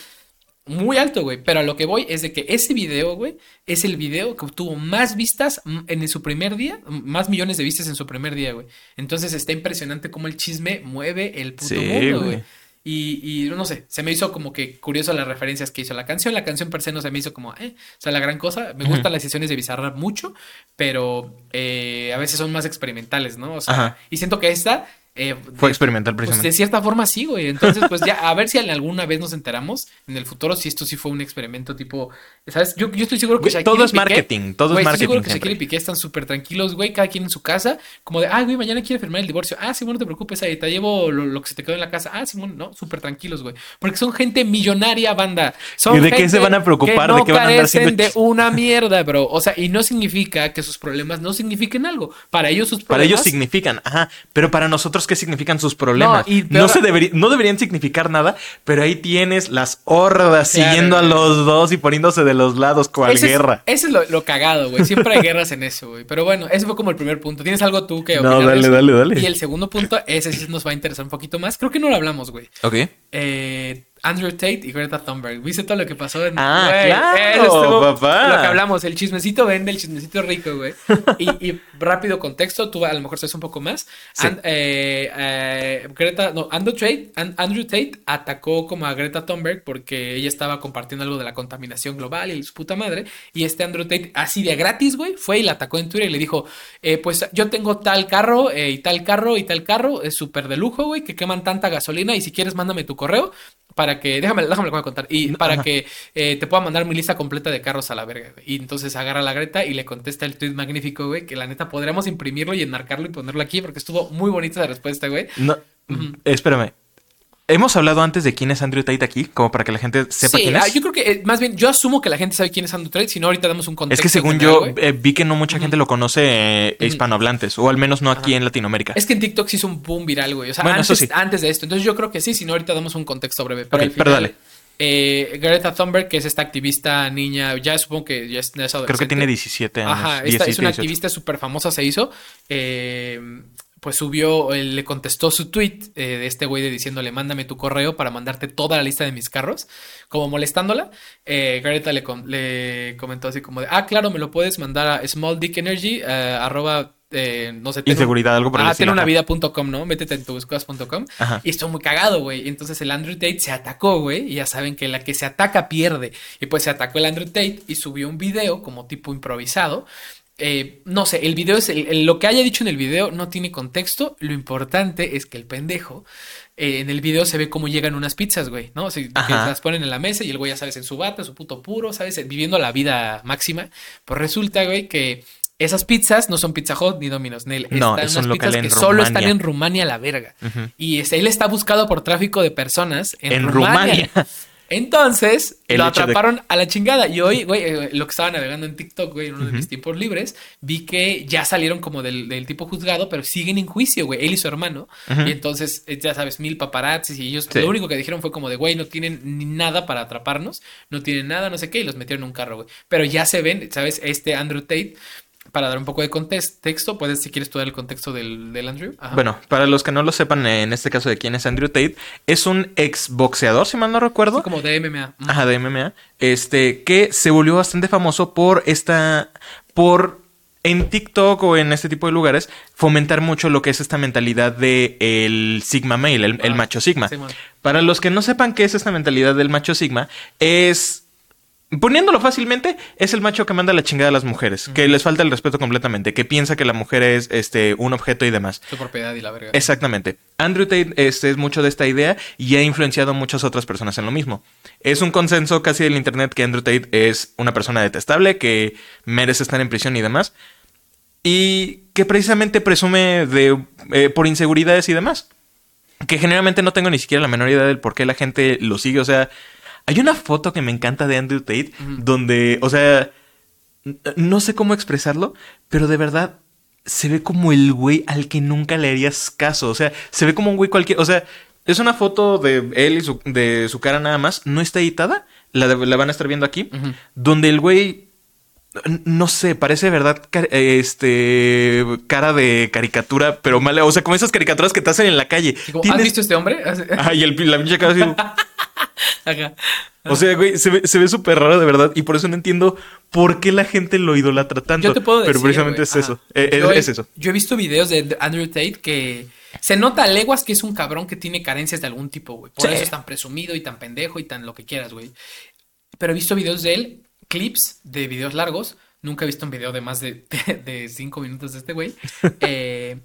muy alto, güey. Pero a lo que voy es de que ese video, güey, es el video que obtuvo más vistas en su primer día, más millones de vistas en su primer día, güey. Entonces está impresionante cómo el chisme mueve el puto mundo, güey. Y, no sé, se me hizo como que curioso las referencias que hizo la canción. La canción per se no se me hizo como, eh, o sea, la gran cosa. Me gustan las sesiones de Bizarrap mucho, pero eh, a veces son más experimentales, ¿no? O sea, y siento que esta eh, Fue experimental pues, precisamente. de cierta forma sí, güey. Entonces, pues ya, a ver si alguna vez nos enteramos en el futuro si esto sí fue un experimento tipo. ¿Sabes? Yo, yo estoy seguro que Todo es marketing, todo es marketing. Estoy seguro que Shakira y Piqué están súper tranquilos, güey, cada quien en su casa. Como de, ah, güey, mañana quiere firmar el divorcio. Ah, sí, bueno, no te preocupes, ahí te llevo lo, que se te quedó en la casa. Ah, Simón, no, súper tranquilos, güey. Porque son gente millonaria, banda. Son ¿Y de qué se van a preocupar? Que no ¿De qué van a andar haciendo... de una mierda, bro. O sea, y no significa que sus problemas no signifiquen algo. Para ellos sus problemas. Para ellos significan, ajá. Pero para nosotros, ¿qué significan sus problemas? No, se no deberían significar nada, pero ahí tienes las hordas siguiendo a los dos y poniéndose de los lados cual guerra. Ese es lo, cagado, güey. Siempre hay guerras en eso, güey. Pero bueno, ese fue como el primer punto. ¿Tienes algo tú que No, dale, dale, dale. Y el segundo punto, ese sí nos va a interesar un poquito más. Creo que no lo hablamos, güey. Ok. Eh, Andrew Tate y Greta Thunberg. ¿Viste todo lo que pasó en Ah, claro, papá. Lo que hablamos, el chismecito vende, el chismecito rico, güey. y, rápido contexto, tú a lo mejor sabes un poco más. Eh, eh, Greta, no, Andrew Tate, Andrew Tate atacó como a Greta Thunberg porque ella estaba compartiendo algo de la contaminación global y su puta madre. Y este Andrew Tate, así de gratis, güey, fue y la atacó en Twitter y le dijo, eh, pues yo tengo tal carro y tal carro y tal carro, es súper de lujo, güey, que queman tanta gasolina y si quieres mándame tu correo para que, déjame, déjame contar, y para que eh, te pueda mandar mi lista completa de carros a la verga, Y entonces agarra a la Greta y le contesta el tweet magnífico, güey, que la neta podríamos imprimirlo y enmarcarlo y ponerlo aquí porque estuvo muy bonita la respuesta, güey. No, espérame, Hemos hablado antes de quién es Andrew Tate aquí, como para que la gente sepa quién es. yo creo que eh, más bien, yo asumo que la gente sabe quién es Andrew Tate, si no ahorita damos un contexto. Es que según yo eh, vi que no mucha gente lo conoce eh, hispanohablantes, o al menos no aquí en Latinoamérica. Es que en TikTok se hizo un boom viral, güey. O sea, antes, de esto. Entonces yo creo que sí, si no ahorita damos un contexto breve. Pero, pero dale. Greta Thunberg, que es esta activista niña, ya supongo que ya es, Creo que tiene 17 años. Ajá, es una activista súper famosa, se hizo. Eh, pues subió, le contestó su tweet eh, de este güey de diciéndole, mándame tu correo para mandarte toda la lista de mis carros, como molestándola. Eh, Greta le, le, comentó así como de, ah, claro, me lo puedes mandar a Small Dick Energy, eh, arroba, no sé. Inseguridad, algo por Ah, tiene una vida.com, ¿no? Métete en tubuscas.com. Y estuvo muy cagado, güey. Entonces el Andrew Tate se atacó, güey. Y ya saben que la que se ataca pierde. Y pues se atacó el Andrew Tate y subió un video como tipo improvisado eh, no sé, el video es lo que haya dicho en el video no tiene contexto. Lo importante es que el pendejo eh, en el video se ve cómo llegan unas pizzas, güey, ¿no? O sea, que las ponen en la mesa y el güey ya sabes en su bata, su puto puro, sabes, viviendo la vida máxima. Pues resulta, güey, que esas pizzas no son Pizza Hut ni Domino's Nail. No, están unas pizzas que solo están en Rumania la verga. Y él está buscado por tráfico de personas en, Rumania. Entonces lo atraparon a la chingada. Y hoy, güey, eh, lo que estaba navegando en TikTok, güey, en uno de mis tiempos libres, vi que ya salieron como del, tipo juzgado, pero siguen en juicio, güey, él y su hermano. Y entonces, eh, ya sabes, mil paparazzis y ellos lo único que dijeron fue como de, güey, no tienen ni nada para atraparnos, no tienen nada, no sé qué, y los metieron en un carro, güey. Pero ya se ven, ¿sabes? Este Andrew Tate para dar un poco de contexto, puedes, si quieres, tú dar el contexto del, Andrew. Bueno, para los que no lo sepan, en este caso de quién es Andrew Tate, es un ex boxeador, si mal no recuerdo. como de MMA. Ajá, de MMA. Este, que se volvió bastante famoso por esta. por en TikTok o en este tipo de lugares fomentar mucho lo que es esta mentalidad de el Sigma Male, el, ah, macho Sigma. Para los que no sepan qué es esta mentalidad del macho Sigma, es Poniéndolo fácilmente, es el macho que manda la chingada a las mujeres, que les falta el respeto completamente, que piensa que la mujer es este un objeto y demás. Su propiedad y la verga. Exactamente. Andrew Tate este, es mucho de esta idea y ha influenciado a muchas otras personas en lo mismo. Es un consenso casi del internet que Andrew Tate es una persona detestable, que merece estar en prisión y demás. Y que precisamente presume de eh, por inseguridades y demás. Que generalmente no tengo ni siquiera la menor idea del por qué la gente lo sigue. O sea, hay una foto que me encanta de Andrew Tate donde, o sea, no sé cómo expresarlo, pero de verdad se ve como el güey al que nunca le harías caso. O sea, se ve como un güey cualquier. O sea, es una foto de él y su, de su cara nada más. No está editada. la, la van a estar viendo aquí, donde el güey no sé, parece verdad este cara de caricatura, pero mala, o sea, como esas caricaturas que te hacen en la calle. ¿Has visto este hombre? Ay, el, la pinche cara así. O sea, güey, se ve, se ve súper raro de verdad y por eso no entiendo por qué la gente lo idolatra tanto. Yo te puedo decir, Pero precisamente es eso, eh, es, eso. Yo he visto videos de Andrew Tate que se nota a leguas que es un cabrón que tiene carencias de algún tipo, güey. Por eso es tan presumido y tan pendejo y tan lo que quieras, güey. Pero he visto videos de él clips de videos largos. Nunca he visto un video de más de, de, cinco minutos de este güey. Eh,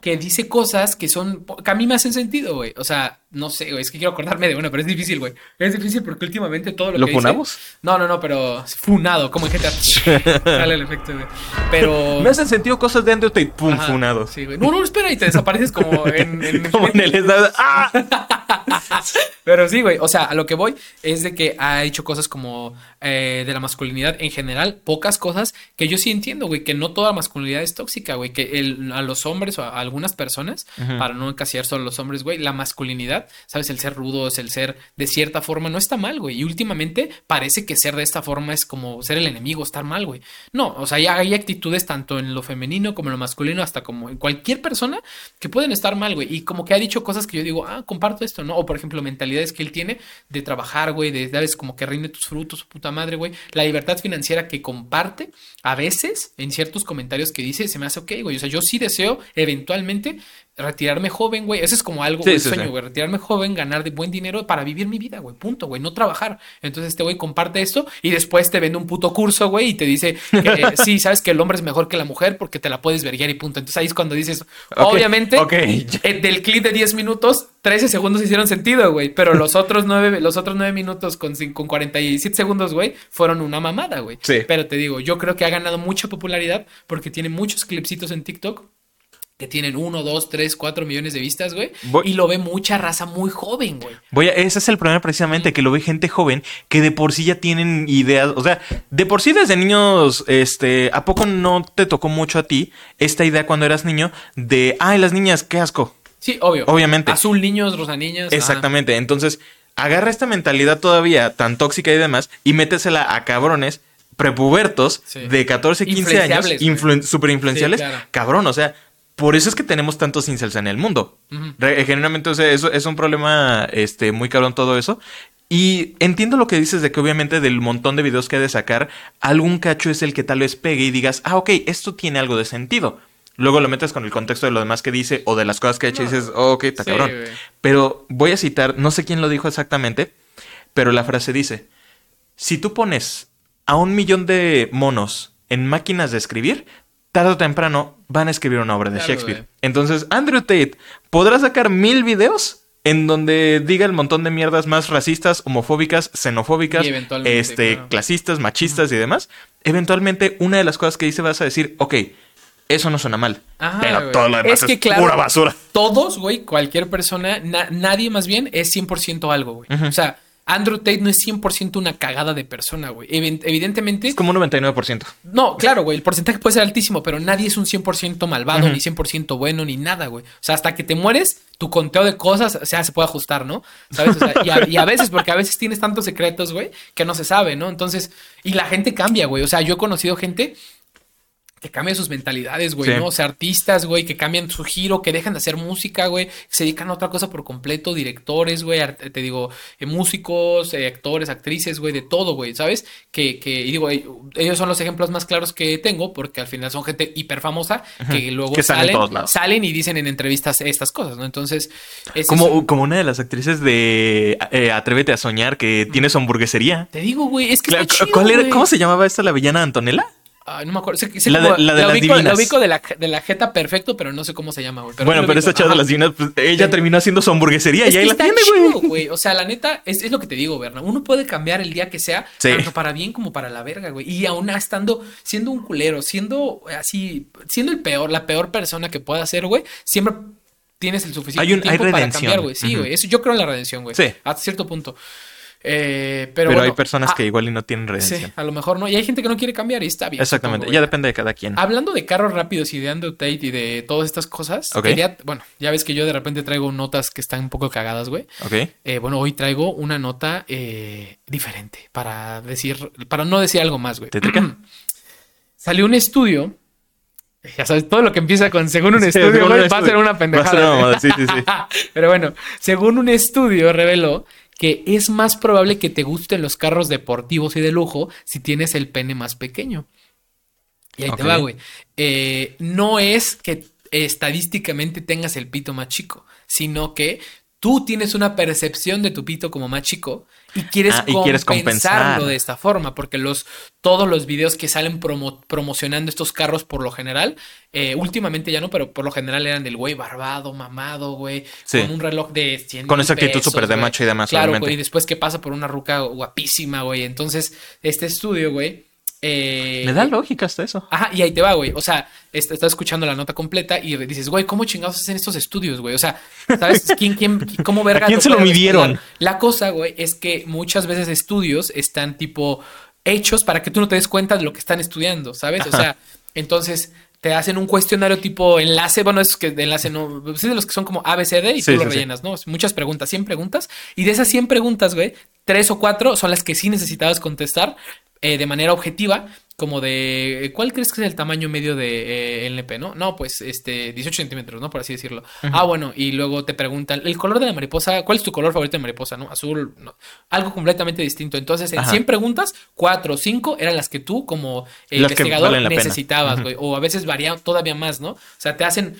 que dice cosas que son, que a mí me hacen sentido, güey. O sea, no sé, güey, es que quiero acordarme de uno, pero es difícil, güey. Es difícil porque últimamente todo lo, ¿Lo que funamos? no, no, no, pero funado, como en GTA. Sale el efecto, güey. Pero... Me hacen sentido cosas de Andrew Tate, pum, funado. Sí, güey. No, no, espera, y te desapareces como en... en como en el. ¡Ah! pero sí, güey, o sea, a lo que voy es de que ha hecho cosas como eh, de la masculinidad en general, pocas cosas que yo sí entiendo, güey, que no toda masculinidad es tóxica, güey, que el, a los hombres o a algunas personas, para no encasillar solo a los hombres, güey, la masculinidad, ¿sabes? El ser rudo, es el ser de cierta forma, no está mal, güey. Y últimamente parece que ser de esta forma es como ser el enemigo, estar mal, güey. No, o sea, hay actitudes tanto en lo femenino como en lo masculino, hasta como en cualquier persona que pueden estar mal, güey. Y como que ha dicho cosas que yo digo, ah, comparto esto, ¿no? O por ejemplo, mentalidades que él tiene de trabajar, güey, de, ¿sabes? Como que rinde tus frutos, puta madre, güey. La libertad financiera que comparte a veces en ciertos comentarios que dice, se me hace ok, güey. O sea, yo sí deseo eventualmente retirarme joven, güey. Eso es como algo, un sueño, güey. Retirarme joven, ganar de buen dinero para vivir mi vida, güey. Punto, güey. No trabajar. Entonces este güey comparte esto y después te vende un puto curso, güey, y te dice que sí, sabes que el hombre es mejor que la mujer porque te la puedes verguiar y punto. Entonces ahí es cuando dices, obviamente, eh, del clip de 10 minutos, 13 segundos hicieron sentido, güey. Pero los otros 9, los otros 9 minutos con, con 47 segundos, güey, fueron una mamada, güey. Sí. Pero te digo, yo creo que ha ganado mucha popularidad porque tiene muchos clipsitos en TikTok que tienen uno, dos, tres, cuatro millones de vistas, güey. y lo ve mucha raza muy joven, güey. Voy a, ese es el problema precisamente, que lo ve gente joven que de por sí ya tienen ideas, o sea, de por sí desde niños, este, ¿a poco no te tocó mucho a ti esta idea cuando eras niño de, ay, las niñas, qué asco? Sí, obvio. Obviamente. Azul niños, rosa niñas. Exactamente. Entonces, agarra esta mentalidad todavía tan tóxica y demás y métesela a cabrones prepubertos de 14, 15 años, súper influenciales. Cabrón, o sea, por eso es que tenemos tantos incels en el mundo. Generalmente, o sea, eso es un problema este, muy cabrón todo eso. Y entiendo lo que dices de que obviamente del montón de videos que hay de sacar, algún cacho es el que tal vez pegue y digas, ah, ok, esto tiene algo de sentido. Luego lo metes con el contexto de lo demás que dice o de las cosas que ha hecho y dices, oh, ok, está cabrón. Pero voy a citar, no sé quién lo dijo exactamente, pero la frase dice, si tú pones a un millón de monos en máquinas de escribir, tarde o temprano van a escribir una obra de Shakespeare. Entonces, Andrew Tate podrá sacar mil videos en donde diga el montón de mierdas más racistas, homofóbicas, xenofóbicas, este, clasistas, machistas y demás. Eventualmente, una de las cosas que dice vas a decir, ok, eso no suena mal. pero todo lo demás es, pura basura. Todos, güey, cualquier persona, nadie más bien es 100% algo, güey. O sea, Andrew Tate no es 100% una cagada de persona, güey. Evidentemente. Es como un 99%. No, claro, güey. El porcentaje puede ser altísimo, pero nadie es un 100% malvado, ni 100% bueno, ni nada, güey. O sea, hasta que te mueres, tu conteo de cosas, o sea, se puede ajustar, ¿no? ¿Sabes? O sea, y, a, veces, porque a veces tienes tantos secretos, güey, que no se sabe, ¿no? Entonces, y la gente cambia, güey. O sea, yo he conocido gente que cambian sus mentalidades, güey, ¿no? O sea, artistas, güey, que cambian su giro, que dejan de hacer música, güey, se dedican a otra cosa por completo, directores, güey, te digo, eh, músicos, eh, actores, actrices, güey, de todo, güey, ¿sabes? Que, que, y digo, ellos son los ejemplos más claros que tengo, porque al final son gente hiper famosa, que luego salen, salen y dicen en entrevistas estas cosas, ¿no? Entonces, como, como una de las actrices de eh, Atrévete a soñar, que tiene su hamburguesería. Te digo, güey, es que... ¿Cómo se llamaba esta la villana Antonella? No me acuerdo. la, de, la, de las ubico, la ubico de la, de la jeta perfecto, pero no sé cómo se llama, güey. bueno, pero esta chava de las divinas, pues, ella terminó haciendo su hamburguesería y ahí la tiene, güey. O sea, la neta, es, es, lo que te digo, Berna. Uno puede cambiar el día que sea, tanto para bien como para la verga, güey. Y aún estando, siendo un culero, siendo así, siendo el peor, la peor persona que pueda ser, güey, siempre tienes el suficiente tiempo para cambiar, güey. Sí, güey. Eso yo creo en la redención, güey. Sí. A cierto punto. Eh, pero Pero hay personas ah, que igual y no tienen Sí, redención. a lo mejor no. Y hay gente que no quiere cambiar y está bien. Exactamente, ya depende de cada quien. Hablando de carros rápidos y de Undertale y de todas estas cosas, quería- bueno, ya ves que yo de repente traigo notas que están un poco cagadas, güey. ¿Ok? Eh, bueno, hoy traigo una nota eh, diferente para decir, para no decir algo más, güey. Salió un estudio. Ya sabes, todo lo que empieza con según un Sí, estudio según un va a ser una pendejada. ser una sí, sí, sí. Pero bueno, según un estudio reveló que es más probable que te gusten los carros deportivos y de lujo si tienes el pene más pequeño. Y ahí te va, güey. Eh, no es que estadísticamente tengas el pito más chico, sino que tú tienes una percepción de tu pito como más chico y quieres, Ah, y quieres compensarlo compensar. de esta forma, porque los todos los videos que salen promo- promocionando estos carros por lo general, eh, últimamente ya no, pero por lo general eran del güey barbado, mamado, güey, Sí. con un reloj de 100 Con esa actitud súper de macho y demás, Claro, obviamente. güey, y después que pasa por una ruca guapísima, güey. Entonces, este estudio, güey. Eh, Me da lógica hasta eso. Ajá, y ahí te va, güey. O sea, est- estás escuchando la nota completa y dices, güey, ¿cómo chingados hacen estos estudios, güey? O sea, ¿sabes quién, quién, cómo verga? ¿A quién se lo midieron? La cosa, güey, es que muchas veces estudios están tipo hechos para que tú no te des cuenta de lo que están estudiando, ¿sabes? O Ajá. sea, entonces te hacen un cuestionario tipo enlace, bueno, es que de enlace no, es de los que son como ABCD y Sí, tú lo sí, sí. rellenas, ¿no? Muchas preguntas, 100 preguntas, y de esas 100 preguntas, güey, tres o cuatro son las que sí necesitabas contestar eh, de manera objetiva, como de, eh, ¿cuál crees que es el tamaño medio de eh, LP, no? No, pues, este, 18 centímetros, ¿no? Por así decirlo. Ah, bueno, y luego te preguntan, el color de la mariposa, ¿cuál es tu color favorito de mariposa, no? Azul, no. Algo completamente distinto. Entonces, en Ajá. 100 preguntas, cuatro o cinco eran las que tú, como eh, investigador, necesitabas, güey. O a veces varía todavía más, ¿no? O sea, te hacen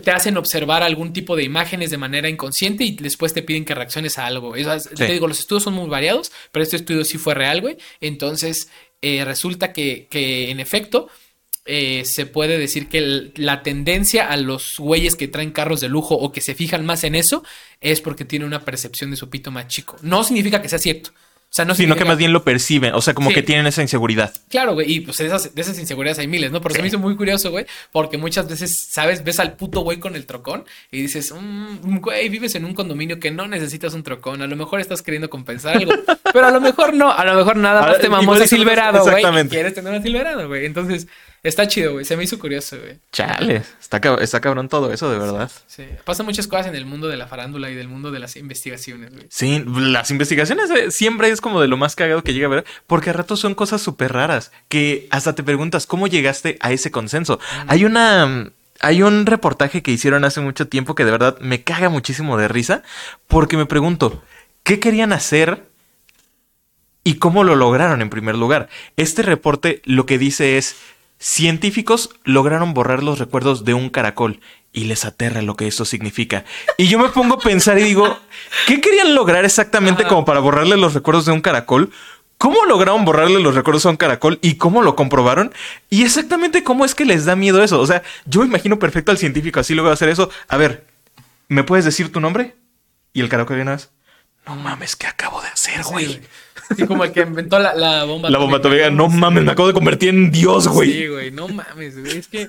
te hacen observar algún tipo de imágenes de manera inconsciente y después te piden que reacciones a algo. Eso es- Te digo, los estudios son muy variados, pero este estudio sí fue real, güey. Entonces, eh, resulta que, que, en efecto eh, se puede decir que el- la tendencia a los güeyes que traen carros de lujo o que se fijan más en eso es porque tiene una percepción de su pito más chico. No significa que sea cierto. O sea, no Sino que más bien lo perciben, o sea, como Sí. que tienen esa inseguridad. Claro, güey, y pues de esas, de esas inseguridades hay miles, ¿no? Pero se me hizo muy curioso, güey, porque muchas veces, ¿sabes? Ves al puto güey con el trocón y dices, "Mm, güey, vives en un condominio que no necesitas un trocón, a lo mejor estás queriendo compensar algo, pero a lo mejor no, a lo mejor nada más te mamó solo- silverado, güey, quieres tener un silverado, güey, entonces está chido, güey, se me hizo curioso, güey. Chale, está, cab- está cabrón todo eso, de verdad. Sí, pasan muchas cosas en el mundo de la farándula y del mundo de las investigaciones, güey. Sí, las investigaciones eh, siempre es como de lo más cagado que llega a ver, porque a ratos son cosas súper raras, que hasta te preguntas cómo llegaste a ese consenso. Hay una... Hay un reportaje que hicieron hace mucho tiempo que de verdad me caga muchísimo de risa, porque me pregunto, ¿qué querían hacer y cómo lo lograron en primer lugar? Este reporte lo que dice es, científicos lograron borrar los recuerdos de un caracol y les aterra lo que eso significa. Y yo me pongo a pensar y digo, ¿qué querían lograr exactamente como para borrarle los recuerdos de un caracol? ¿Cómo lograron borrarle los recuerdos a un caracol y cómo lo comprobaron? Y exactamente cómo es que les da miedo eso. O sea, yo imagino perfecto al científico así luego hacer eso. A ver, ¿me puedes decir tu nombre? Y el caracol viene más. No mames, ¿qué acabo de hacer, Sí, güey? Sí, como el que inventó la, la bomba La bomba atómica, no mames, me acabo de convertir en Dios, güey. Sí, güey, no mames, güey. Es que.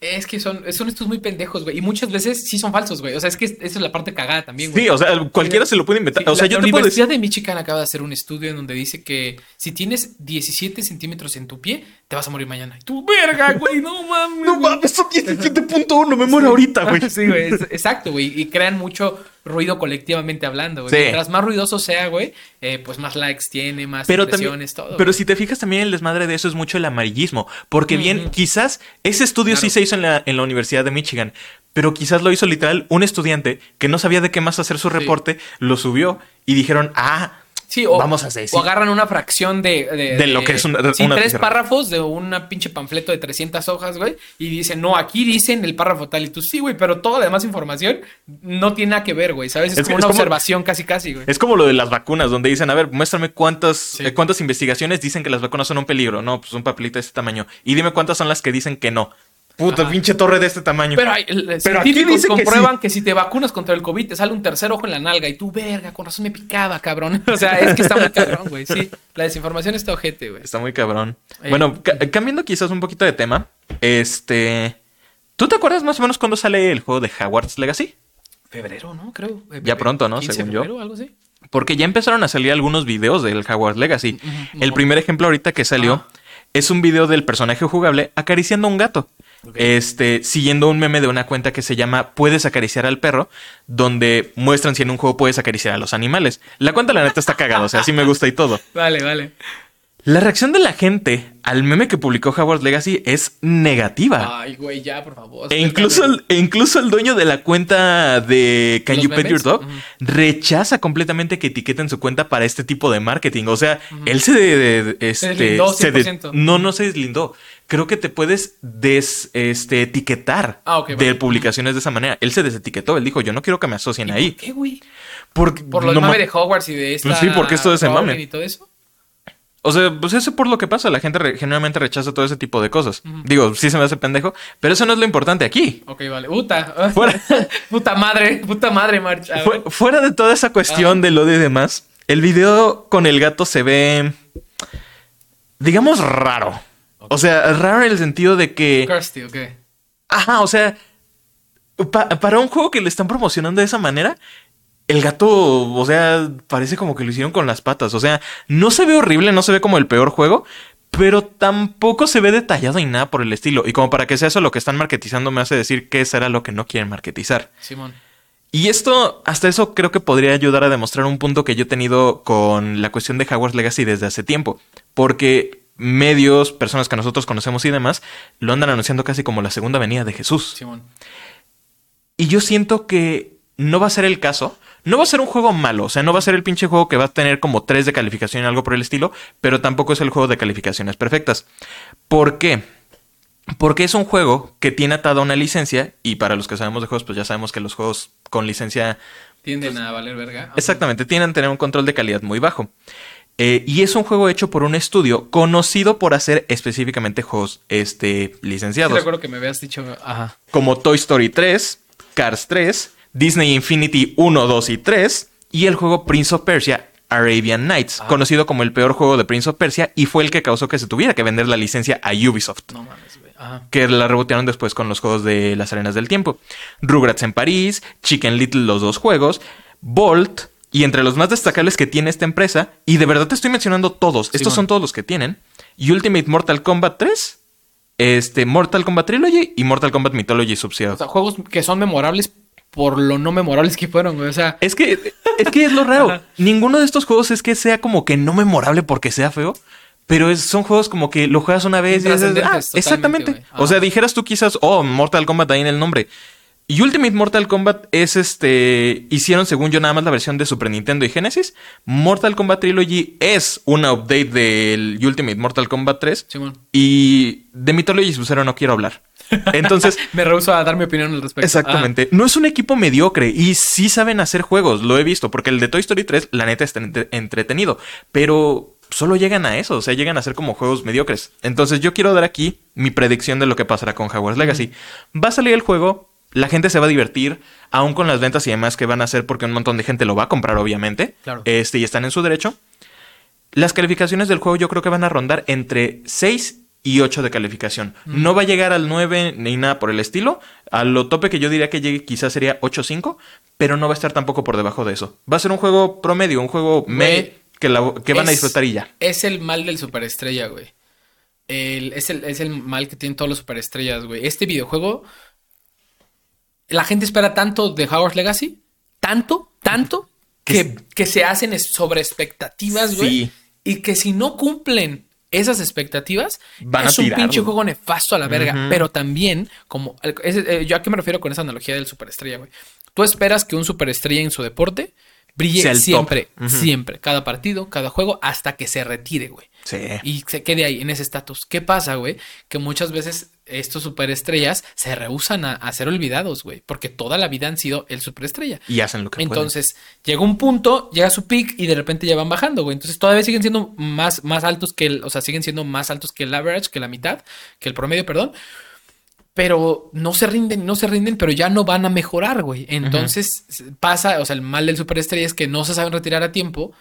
Es que son, son estos muy pendejos, güey. Y muchas veces sí son falsos, güey. O sea, es que esa es la parte cagada también, güey. Sí, o sea, cualquiera se lo puede inventar. Sí, o sea, la, yo la te puedo Universidad decir. de Michigan acaba de hacer un estudio en donde dice que si tienes 17 centímetros en tu pie, te vas a morir mañana. Y tú, verga, güey, no mames. No güey". mames, son 17.1, me muero ahorita, güey. Sí, güey, es- exacto, güey. Y crean mucho ruido colectivamente hablando, güey. Sí. Mientras más ruidoso sea, güey, eh, pues más likes tiene, más Pero también, todo. pero güey. si te fijas también el desmadre de eso es mucho el amarillismo, porque bien, quizás ese estudio sí se hizo en la, en la Universidad de Michigan, pero quizás lo hizo literal un estudiante que no sabía de qué más hacer su reporte, lo subió y dijeron, ah, Sí, o, vamos a sí. o agarran una fracción de... De, De lo que es una- sí, una tres párrafos de una pinche panfleto de 300 hojas, güey. Y dicen, no, aquí dicen el párrafo tal. Y tú, sí, güey, pero toda la demás información no tiene nada que ver, güey. ¿Sabes? Es, como es una como- observación casi, casi, güey. Es como lo de las vacunas, donde dicen, a ver, muéstrame cuántas, Sí. eh, cuántas investigaciones dicen que las vacunas son un peligro. No, pues un papelito de este tamaño. Y dime cuántas son las que dicen que no. Puta, Ajá. pinche torre de este tamaño. Pero hay, Pero aquí científicos dice que comprueban sí. que, si te vacunas contra el COVID te sale un tercer ojo en la nalga y tú, verga, con razón me picaba, cabrón. O sea, es que está muy cabrón, güey. Sí, la desinformación está ojete, güey. Está muy cabrón. Eh. Bueno, ca- cambiando quizás un poquito de tema, este... ¿Tú te acuerdas más o menos cuándo sale el juego de Hogwarts Legacy? Febrero, ¿no? Creo. Eh, Ya pronto, ¿no? 15 de Según yo. febrero, algo así. Porque ya empezaron a salir algunos videos del Hogwarts Legacy. El primer ejemplo ahorita que salió es un video del personaje jugable acariciando a un gato. Este, siguiendo un meme de una cuenta que se llama Puedes acariciar al perro, donde muestran si en un juego puedes acariciar a los animales. La cuenta, la neta, está cagada, o sea, sí me gusta y todo. Vale, vale. La reacción de la gente al meme que publicó Howard Legacy es negativa. Ay, güey, ya, por favor. E incluso, el, e incluso el dueño de la cuenta de Can You Pet Your Dog rechaza completamente que etiqueten su cuenta para este tipo de marketing. O sea, él se, de, este, no, no se deslindó. Creo que te puedes des, este, etiquetar ah, de publicaciones de esa manera. Él se desetiquetó. Él dijo, yo no quiero que me asocien ahí. ¿Por qué, güey? Por lo mame de Hogwarts y de esta... Pues sí, porque esto es el mame. Y todo eso. O sea, pues eso por lo que pasa. La gente generalmente rechaza todo ese tipo de cosas. Digo, sí se me hace pendejo, pero eso no es lo importante aquí. Ok, vale. Puta. Fuera... puta madre. Puta madre, marcha. fuera de toda esa cuestión del odio y demás, el video con el gato se ve. Digamos raro. O sea, raro en el sentido de que. Kirsty, ok. Ajá, o sea. para un juego que le están promocionando de esa manera, el gato, o sea, parece como que lo hicieron con las patas. O sea, no se ve horrible, no se ve como el peor juego, pero tampoco se ve detallado ni nada por el estilo. Y como para que sea eso lo que están marketizando, me hace decir que será lo que no quieren marketizar. Simón. Y esto, hasta eso creo que podría ayudar a demostrar un punto que yo he tenido con la cuestión de Hogwarts Legacy desde hace tiempo. Porque medios, personas que nosotros conocemos y demás, lo andan anunciando casi como la segunda venida de Jesús. Simón. Y yo siento que no va a ser el caso no va a ser un juego malo, o sea, no va a ser el pinche juego que va a tener como 3 de calificación algo por el estilo, pero tampoco es el juego de calificaciones perfectas. ¿Por qué? Porque es un juego que tiene atada una licencia, y para los que sabemos de juegos, pues ya sabemos que los juegos con licencia... Tienden a valer verga. Exactamente, tienden a tener un control de calidad muy bajo. Eh, y es un juego hecho por un estudio conocido por hacer específicamente juegos este, licenciados. Sí, recuerdo que me habías dicho, ajá. Como Toy Story 3, Cars 3, Disney Infinity 1, 2 y 3 y el juego Prince of Persia Arabian Nights, ah. conocido como el peor juego de Prince of Persia y fue el que causó que se tuviera que vender la licencia a Ubisoft. No mames, güey. Que la rebotearon después con los juegos de las arenas del tiempo. Rugrats en París, Chicken Little los dos juegos, Bolt y entre los más destacables que tiene esta empresa, y de verdad te estoy mencionando todos, estos son todos los que tienen, y Ultimate Mortal Kombat 3, este Mortal Kombat Trilogy y Mortal Kombat Mythology Sub-Zero. O sea, juegos que son memorables por lo no memorables que fueron, güey. O sea. Es que, es que es lo raro. Ninguno de estos juegos es que sea como que no memorable porque sea feo. Pero son juegos como que lo juegas una vez y es, ah, exactamente. O sea, dijeras tú quizás, oh, Mortal Kombat ahí en el nombre. Y Ultimate Mortal Kombat es este. Hicieron, según yo, nada más la versión de Super Nintendo y Genesis. Mortal Kombat Trilogy es una update del Ultimate Mortal Kombat 3. y de Mythology Sub-Zero no quiero hablar. Entonces. Me rehuso a dar mi opinión al respecto. Exactamente. No es un equipo mediocre y sí saben hacer juegos, lo he visto, porque el de Toy Story 3, la neta, está entretenido. Pero solo llegan a eso, o sea, llegan a ser como juegos mediocres. Entonces, yo quiero dar aquí mi predicción de lo que pasará con Hogwarts Legacy. Va a salir el juego, la gente se va a divertir, aún con las ventas y demás que van a hacer, porque un montón de gente lo va a comprar, obviamente. Claro. Este, y están en su derecho. Las calificaciones del juego yo creo que van a rondar entre 6 y 8 de calificación. No va a llegar al 9 ni nada por el estilo. A lo tope que yo diría que llegue quizás sería 8-5, pero no va a estar tampoco por debajo de eso. Va a ser un juego promedio, un juego me que, que van a disfrutar y ya. Es el mal del superestrella, güey. es, el, es el mal que tienen todos los superestrellas, güey. Este videojuego la gente espera tanto de Howard's Legacy, tanto, tanto, que, que se hacen sobre expectativas, güey. Y que si no cumplen esas expectativas, Van es un pinche juego nefasto a la verga. Pero también, como. Eh, ¿Yo a qué me refiero con esa analogía del superestrella, güey? Tú esperas que un superestrella en su deporte brille siempre, siempre, cada partido, cada juego, hasta que se retire, güey. Sí. Y se quede ahí, en ese estatus. ¿Qué pasa, güey? Que muchas veces estos superestrellas se rehusan a, ser olvidados, güey. Porque toda la vida han sido el superestrella. Y hacen lo que Entonces, llega un punto, llega su peak y de repente ya van bajando, güey. Entonces, todavía siguen siendo más, más altos que el, o sea, siguen siendo más altos que el average, que la mitad, que el promedio, perdón pero no se rinden, no se rinden, pero ya no van a mejorar, güey. Entonces pasa, o sea, el mal del superestrella es que no se saben retirar a tiempo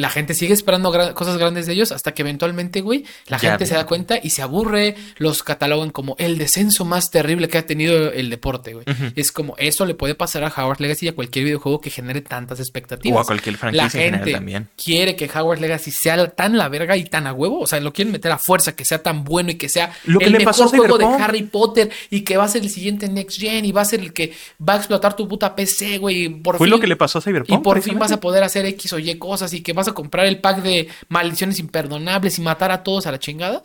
la gente sigue esperando gra- cosas grandes de ellos hasta que eventualmente, güey, la Ya, gente se da cuenta y se aburre, los catalogan como el descenso más terrible que ha tenido el deporte, güey. Es como, eso le puede pasar a Howard Legacy y a cualquier videojuego que genere tantas expectativas. O a cualquier franquicia La gente también. quiere que Howard Legacy sea tan la verga y tan a huevo, o sea, lo quieren meter a fuerza, que sea tan bueno y que sea Lo que el le mejor pasó a juego de. Harry Potter y que va a ser el siguiente Next Gen y va a ser el que va a explotar tu puta PC, güey. y Por Fue fin, lo que le pasó a Cyberpunk. y por fin vas a poder hacer X o Y cosas y que vas a comprar el pack de maldiciones imperdonables y matar a todos a la chingada.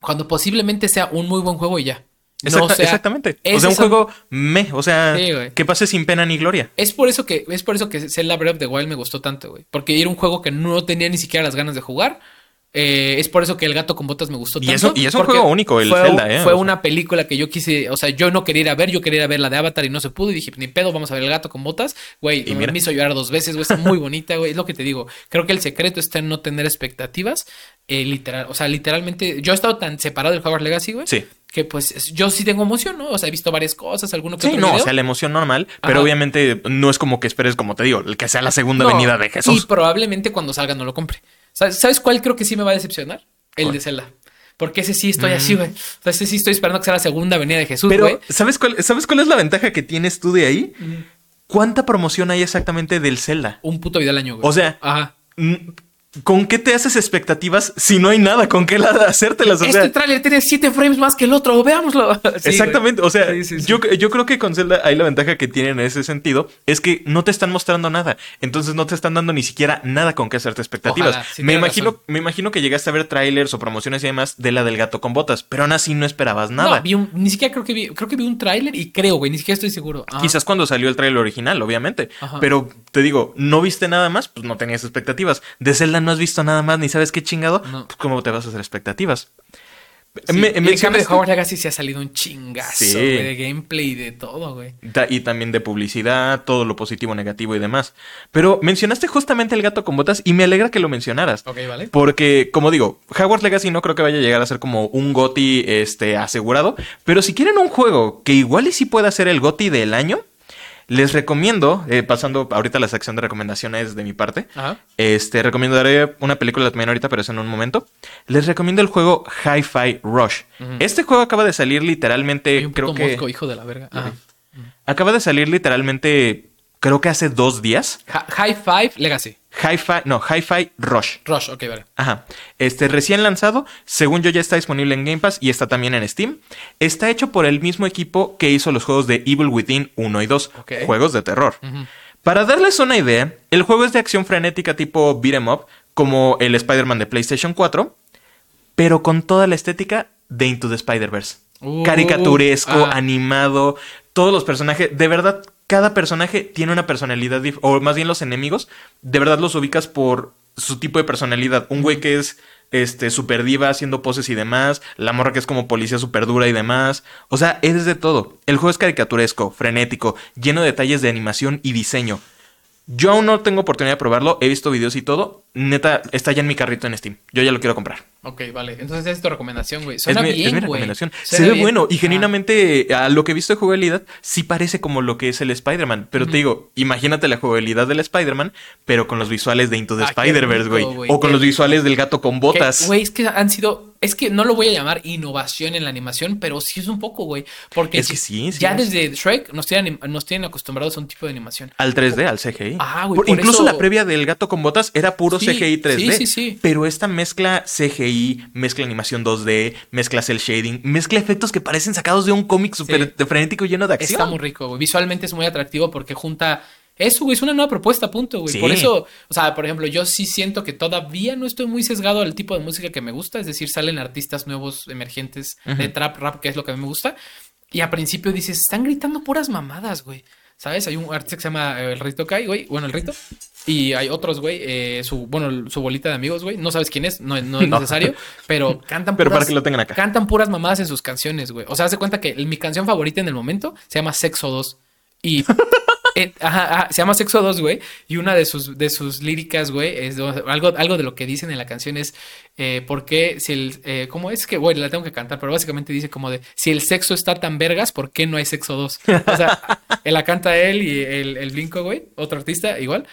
Cuando posiblemente sea un muy buen juego y ya. No sea- exactamente. O es sea, un juego me, o sea, Sí, que pase sin pena ni gloria. Es por eso que, es por eso que Zelda Breath of the Wild me gustó tanto, güey. Porque era un juego que no tenía ni siquiera las ganas de jugar. Eh, es por eso que El Gato con Botas me gustó Y tanto. eso- y es un porque juego único, el fue, Zelda, ¿eh? Fue O sea. una película que yo quise, o sea, yo no quería ir a ver, yo quería ir a ver la de Avatar y no se pudo. Y dije, ni pedo, vamos a ver El Gato con Botas. Güey, Y me, hizo llorar dos veces, güey. Está muy bonita, güey. Es lo que te digo. Creo que el secreto está en no tener expectativas. eh, literal, o sea, literalmente, yo he estado tan separado del Hogwarts Legacy, güey. Sí. Que pues es- yo sí tengo emoción, ¿no? O sea, he visto varias cosas, alguno que Sí, otro no, o video. sea, la emoción normal, pero obviamente no es como que esperes, como te digo, el que sea la segunda No, venida de Jesús. Y probablemente cuando salga no lo compre. ¿Sabes, ¿sabes cuál creo que sí me va a decepcionar? El ¿Cuál? de Zelda. Porque ese sí estoy así, güey. O sea, ese sí estoy esperando que sea la segunda venida de Jesús, Pero, güey. ¿sabes cuál, ¿sabes cuál es la ventaja que tienes tú de ahí? ¿Cuánta promoción hay exactamente del Zelda? Un puto video al año, güey. O sea, Ajá. ¿Con qué te haces expectativas si no hay nada con qué la- hacértelas? O este sea, tráiler tiene siete frames más que el otro, veámoslo. Sí. Exactamente, o sea, Sí, sí, sí. Yo, yo creo que con Zelda hay la ventaja que tienen en ese sentido, es que no te están mostrando nada, entonces no te están dando ni siquiera nada con qué hacerte expectativas. Ojalá, me, imagino, razón. me imagino que llegaste a ver trailers o promociones y demás de la del gato con botas, pero aún así no esperabas nada. No, vi un- ni siquiera creo que vi, creo que vi un tráiler y creo, güey, ni siquiera estoy seguro. Ajá. Quizás cuando salió el trailer original, obviamente. Ajá. Pero te digo, no viste nada más, pues no tenías expectativas. De Zelda no has visto nada más, ni sabes qué chingado, No. pues cómo te vas a hacer expectativas. Sí, Me- y en cambio de mencionaste- Hogwarts Legacy se ha salido un chingazo, Sí. güey, de gameplay y de todo, güey. Y también de publicidad, todo lo positivo, negativo y demás. Pero mencionaste justamente el gato con botas y me alegra que lo mencionaras. Ok, vale. Porque, como digo, Hogwarts Legacy no creo que vaya a llegar a ser como un GOTI este, asegurado. Pero si quieren un juego que igual y sí pueda ser el GOTI del año, les recomiendo, eh, pasando ahorita a la sección de recomendaciones de mi parte, Ajá. este, recomendaré una película también ahorita, pero es en un momento. Les recomiendo el juego Hi-Fi Rush. Este juego acaba de salir literalmente, un creo puto que... mosco, hijo de la verga. Ajá. Acaba de salir literalmente, creo que hace dos días. High Five Legacy. Hi-Fi, no, Hi-Fi Rush. Rush, ok, vale. Ajá. Este recién lanzado, según yo ya está disponible en Game Pass y está también en Steam. Está hecho por el mismo equipo que hizo los juegos de Evil Within 1 y 2, Ok. juegos de terror. Para darles una idea, el juego es de acción frenética tipo beat 'em up, como el Spider-Man de PlayStation 4, pero con toda la estética de Into the Spider-Verse. Uh, Caricaturesco, ah. animado, todos los personajes, de verdad, cada personaje tiene una personalidad, o más bien los enemigos, de verdad los ubicas por su tipo de personalidad. Un güey que es este super diva haciendo poses y demás, la morra que es como policía super dura y demás. O sea, es de todo. El juego es caricaturesco, frenético, lleno de detalles de animación y diseño. Yo aún no tengo oportunidad de probarlo, he visto videos y todo. Neta, está ya en mi carrito en Steam. Yo ya lo quiero comprar. Ok, vale. Entonces esa es tu recomendación, güey. Suena es mi, bien, es mi recomendación. Se ve bien. bueno y Ah. genuinamente a lo que he visto de jugabilidad sí parece como lo que es el Spider-Man. Pero te digo, imagínate la jugabilidad del Spider-Man, pero con los visuales de Into the Ah, Spider-Verse, güey. O con los visuales del gato con botas. Güey, es que han sido. Es que no lo voy a llamar innovación en la animación, pero sí es un poco, güey. Porque Es que sí, sí ya es. desde Shrek nos tienen, nos tienen acostumbrados a un tipo de animación. Al 3D, al CGI. Ah, güey, incluso eso- la previa del gato con botas era puro Sí, CGI 3D. sí, sí, sí. Pero esta mezcla CGI, mezcla animación 2D, mezcla cel shading, mezcla efectos que parecen sacados de un cómic súper frenético lleno de acción. Está muy rico, güey. Visualmente es muy atractivo porque junta. Eso, güey, es una nueva propuesta, punto, güey. Sí. Por eso, o sea, por ejemplo, yo sí siento que todavía no estoy muy sesgado al tipo de música que me gusta. Es decir, salen artistas nuevos, emergentes de trap, rap, que es lo que a mí me gusta. Y a principio dices, están gritando puras mamadas, güey. ¿Sabes? Hay un artista que se llama eh, el Rito Kai, güey. Bueno, el Rito. Y hay otros, güey. eh, su, bueno, su bolita de amigos, güey. No sabes quién es, no, no es No. necesario. Pero cantan Pero para que lo tengan acá. Cantan puras mamadas en sus canciones, güey. O sea, haz de cuenta que mi canción favorita en el momento se llama Sexo 2. Y. eh, ajá, ajá, se llama Sexo 2, güey. Y una de sus, de sus líricas, güey, es algo, algo de lo que dicen en la canción es. Eh, ¿Por qué? Si el. eh, ¿Cómo es que, güey? La tengo que cantar, pero básicamente dice como de. Si el sexo está tan vergas, ¿por qué no hay Sexo 2? O sea, él la canta él y el, el Blinco, güey. Otro artista, igual.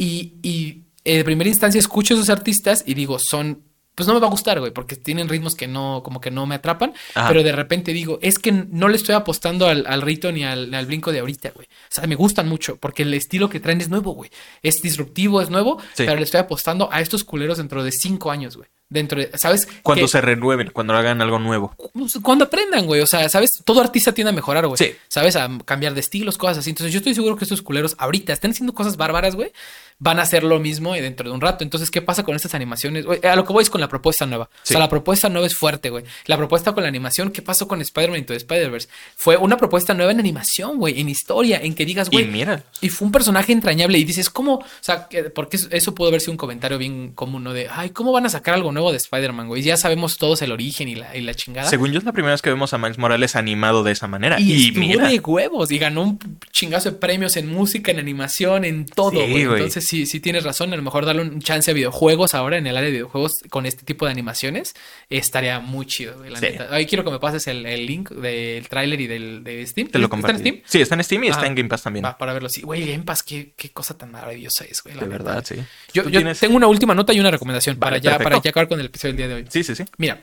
Y, y eh, de primera instancia escucho a esos artistas y digo, son pues no me va a gustar, güey, porque tienen ritmos que no, como que no me atrapan, pero de repente digo, es que no le estoy apostando al, al rito ni al, al, brinco de ahorita, güey. O sea, me gustan mucho, porque el estilo que traen es nuevo, güey. Es disruptivo, es nuevo, pero le estoy apostando a estos culeros dentro de cinco años, güey dentro de, ¿sabes? Cuando se renueven, cuando hagan algo nuevo. Pues, cuando aprendan, güey. O sea, ¿sabes? Todo artista tiende a mejorar, güey. Sí. ¿Sabes? A cambiar de estilos, cosas así. Entonces yo estoy seguro que estos culeros ahorita están haciendo cosas bárbaras, güey van a hacer lo mismo dentro de un rato. Entonces, ¿qué pasa con estas animaciones? A lo que voy es con la propuesta nueva. O sea, la propuesta nueva es fuerte, güey. La propuesta con la animación, ¿qué pasó con Spider-Man y Spider-Verse? Fue una propuesta nueva en animación, güey, en historia, en que digas, güey. Y mira. Y fue un personaje entrañable y dices, ¿cómo? O sea, porque eso pudo haber sido un comentario bien común, ¿no? De, ay, ¿cómo van a sacar algo nuevo de Spider-Man, güey? Ya sabemos todos el origen y la, y la chingada. Según yo, es la primera vez que vemos a Miles Morales animado de esa manera. Y, y mira. de huevos y ganó un chingazo de premios en música, en animación, en todo, güey. Entonces, sí, sí tienes razón a lo mejor darle un chance a videojuegos ahora en el área de videojuegos con este tipo de animaciones, estaría muy chido, la neta. Ahí quiero que me pases el, link del tráiler y del de Steam. Te lo ¿Está en Steam? Sí, está en Steam y está en Game Pass también. para verlo. Sí, güey, Game Pass, qué, qué, cosa tan maravillosa es, güey. de verdad, sí. Yo, tengo una última nota y una recomendación para, ya, para ya acabar con el episodio del día de hoy. Sí, sí, sí. Mira,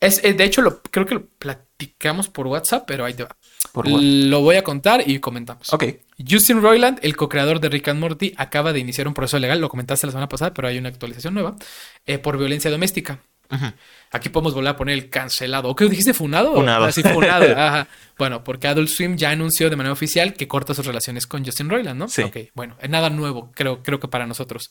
es, eh, de hecho, lo, creo que lo platicamos por WhatsApp, pero ahí te va. Lo voy a contar y comentamos. Ok. Justin Roiland, el co-creador de Rick and Morty, acaba de iniciar un proceso legal, lo comentaste la semana pasada, pero hay una actualización nueva, eh, por violencia doméstica. Aquí podemos volver a poner el cancelado. ¿O qué dijiste? ¿Funado? Funado. Así, funado. Ajá. Bueno, porque Adult Swim ya anunció de manera oficial que corta sus relaciones con Justin Roiland, ¿no? Sí. Ok, bueno, nada nuevo, creo, creo que para nosotros.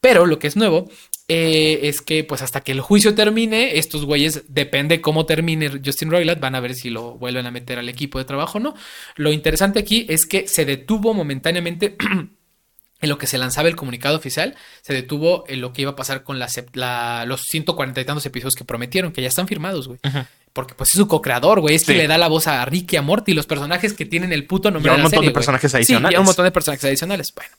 Pero lo que es nuevo eh, es que, pues, hasta que el juicio termine, estos güeyes, depende cómo termine Justin Roiland, van a ver si lo vuelven a meter al equipo de trabajo o no. Lo interesante aquí es que se detuvo momentáneamente. en lo que se lanzaba el comunicado oficial, se detuvo en lo que iba a pasar con la, los 140 y tantos episodios que prometieron, que ya están firmados, güey. Porque pues es su co-creador, güey. Es que le da la voz a Ricky y a Morty, los personajes que tienen el puto nombre. Y un montón de personajes adicionales. Sí, y un montón de personajes adicionales. Bueno,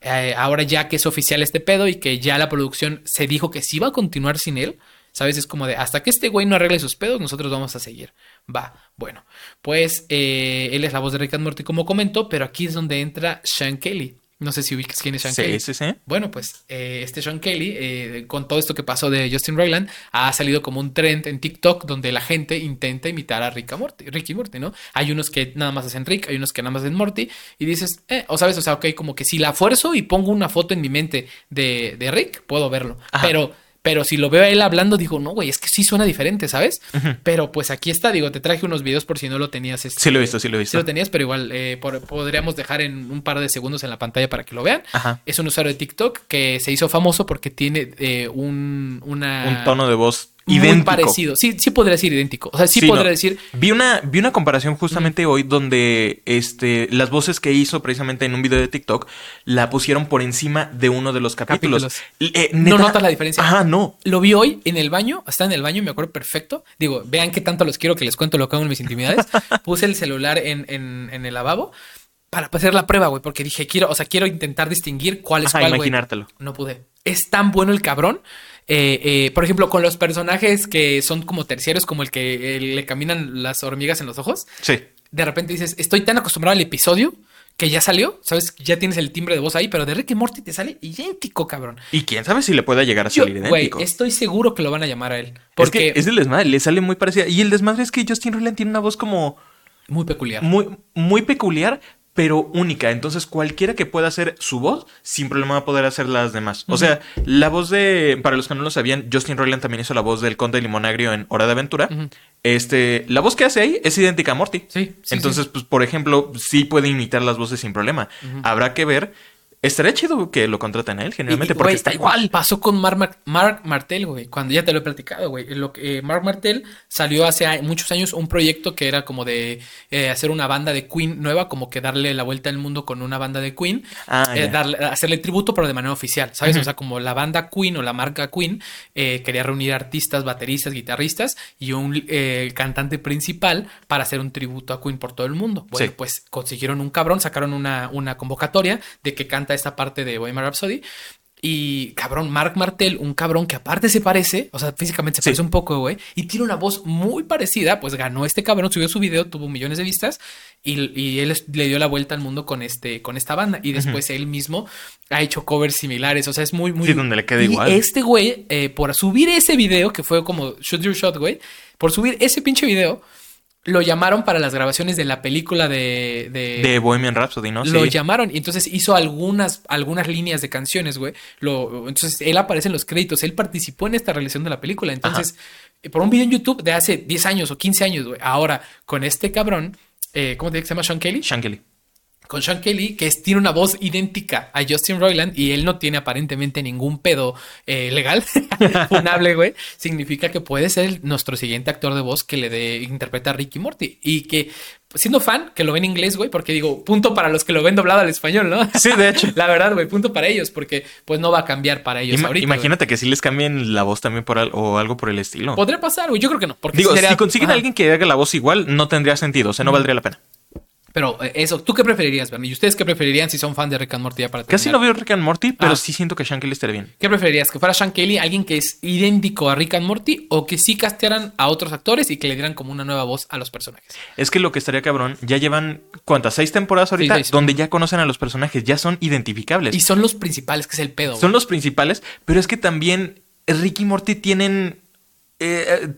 eh, ahora ya que es oficial este pedo y que ya la producción se dijo que sí va a continuar sin él, ¿sabes? Es como de hasta que este güey no arregle sus pedos, nosotros vamos a seguir. Va, bueno, pues eh, él es la voz de Rick and Morty, como comentó, pero aquí es donde entra Sean Kelly. No sé si ubicas quién es Sean Kelly. Sí, sí. Bueno, pues eh, este Sean Kelly, eh, con todo esto que pasó de Justin Roiland, ha salido como un trend en TikTok donde la gente intenta imitar a Rick, Morty, Rick y Morty, ¿no? Hay unos que nada más hacen Rick, hay unos que nada más hacen Morty, y dices, eh, o sabes, o sea, ok, como que si la fuerzo y pongo una foto en mi mente de, de Rick, puedo verlo. Pero pero si lo veo a él hablando, digo, no, güey, es que sí suena diferente, ¿sabes? Pero pues aquí está, digo, te traje unos videos por si no lo tenías. Este, sí lo he visto, sí lo he visto. Sí lo tenías, pero igual eh, podríamos dejar en un par de segundos en la pantalla para que lo vean. Es un usuario de TikTok que se hizo famoso porque tiene eh, un, una... Un tono de voz Idéntico. Muy parecido. Sí, sí podría decir idéntico. O sea, sí, podría decir. Vi una, vi una comparación justamente hoy donde este, las voces que hizo precisamente en un video de TikTok la pusieron por encima de uno de los capítulos. Eh, no notas la diferencia. Ajá, no. Lo vi hoy en el baño, está en el baño, me acuerdo perfecto. Digo, vean qué tanto los quiero que les cuento lo que hago en mis intimidades. Puse el celular en, en, en el lavabo para hacer la prueba, güey, porque dije, quiero, o sea, quiero intentar distinguir cuál es cuál, imaginártelo. No pude. Es tan bueno el cabrón eh, eh, por ejemplo, con los personajes que son como terciarios, como el que le caminan las hormigas en los ojos. Sí. De repente dices, estoy tan acostumbrado al episodio que ya salió, sabes, ya tienes el timbre de voz ahí, pero de Rick y Morty te sale idéntico, cabrón. Y quién sabe si le pueda llegar a salir idéntico. estoy seguro que lo van a llamar a él. Porque es, que es el desmadre, le sale muy parecida. Y el desmadre es que Justin Roiland tiene una voz como... Muy peculiar. Muy, muy peculiar, pero única. Entonces, cualquiera que pueda hacer su voz, sin problema va a poder hacer las demás. O sea, la voz de, para los que no lo sabían, Justin Roiland también hizo la voz del Conde Limonagrio en Hora de Aventura. Este, la voz que hace ahí es idéntica a Morty. Sí. Entonces, pues, por ejemplo, sí puede imitar las voces sin problema. Habrá que ver Estaría chido que lo contraten a él, generalmente, porque está igual. Pasó con Mark, Martel, güey, cuando ya te lo he platicado, güey. Eh, Mark Martel salió hace muchos años un proyecto que era como de eh, hacer una banda de Queen nueva, como que darle la vuelta al mundo con una banda de Queen, ah, eh, darle, hacerle tributo, pero de manera oficial, ¿sabes? O sea, como la banda Queen o la marca Queen quería reunir artistas, bateristas, guitarristas y un cantante principal para hacer un tributo a Queen por todo el mundo. Bueno, pues consiguieron un cabrón, sacaron una, una convocatoria de que canta esta parte de Bohemian Rhapsody Y cabrón, Mark Martel, un cabrón que aparte se parece, o sea, físicamente se Sí. parece un poco, güey, y tiene una voz muy parecida, pues ganó este cabrón, subió su video, tuvo millones de vistas y, y él le dio la vuelta al mundo con este, con esta banda. Y después él mismo ha hecho covers similares, o sea, es muy, muy. Sí, donde le queda y igual. Este güey, eh, por subir ese video, que fue como Shoot Your Shot, güey, por subir ese pinche video, lo llamaron para las grabaciones de la película de. de, De Bohemian Rhapsody, ¿no? lo Sí. llamaron y entonces hizo algunas, algunas líneas de canciones, güey. Lo, entonces él aparece en los créditos, él participó en esta realización de la película. Entonces, eh, por un video en YouTube de hace 10 años o 15 años, güey. Ahora, con este cabrón, eh, ¿cómo te dice que se llama Sean Kelly? Shankly. Con Sean Kelly, que es- tiene una voz idéntica a Justin Roiland y él no tiene aparentemente ningún pedo eh, legal, funable, güey. Significa que puede ser nuestro siguiente actor de voz que le dé, interpreta a Ricky Morty. Y que, siendo fan, que lo ven en inglés, güey, porque digo, punto para los que lo ven doblado al español, ¿no? Sí, de hecho. La verdad, güey, punto para ellos, porque pues no va a cambiar para ellos Ima- ahorita. imagínate que si les cambien la voz también por al- o algo por el estilo. Podría pasar, güey. Yo creo que no. Porque Digo, sería- si consiguen a alguien que haga la voz igual, no tendría sentido, o sea, no valdría la pena. Pero eh, eso, ¿tú qué preferirías, Bernie? ¿Y ustedes qué preferirían si son fan de Rick and Morty ya para Casi terminar? no veo Rick and Morty, pero Ah. sí siento que Shankly estaría bien. ¿Qué preferirías? ¿Que fuera Sean Kelly, alguien que es idéntico a Rick and Morty, o que sí castearan a otros actores y que le dieran como una nueva voz a los personajes? Es que lo que estaría cabrón, ya llevan, ¿cuántas? ¿Seis temporadas ahorita? seis. Donde ya conocen a los personajes, ya son identificables. Y son los principales, que es el pedo. güey. Son los principales, pero es que también Rick y Morty tienen... eh, eh,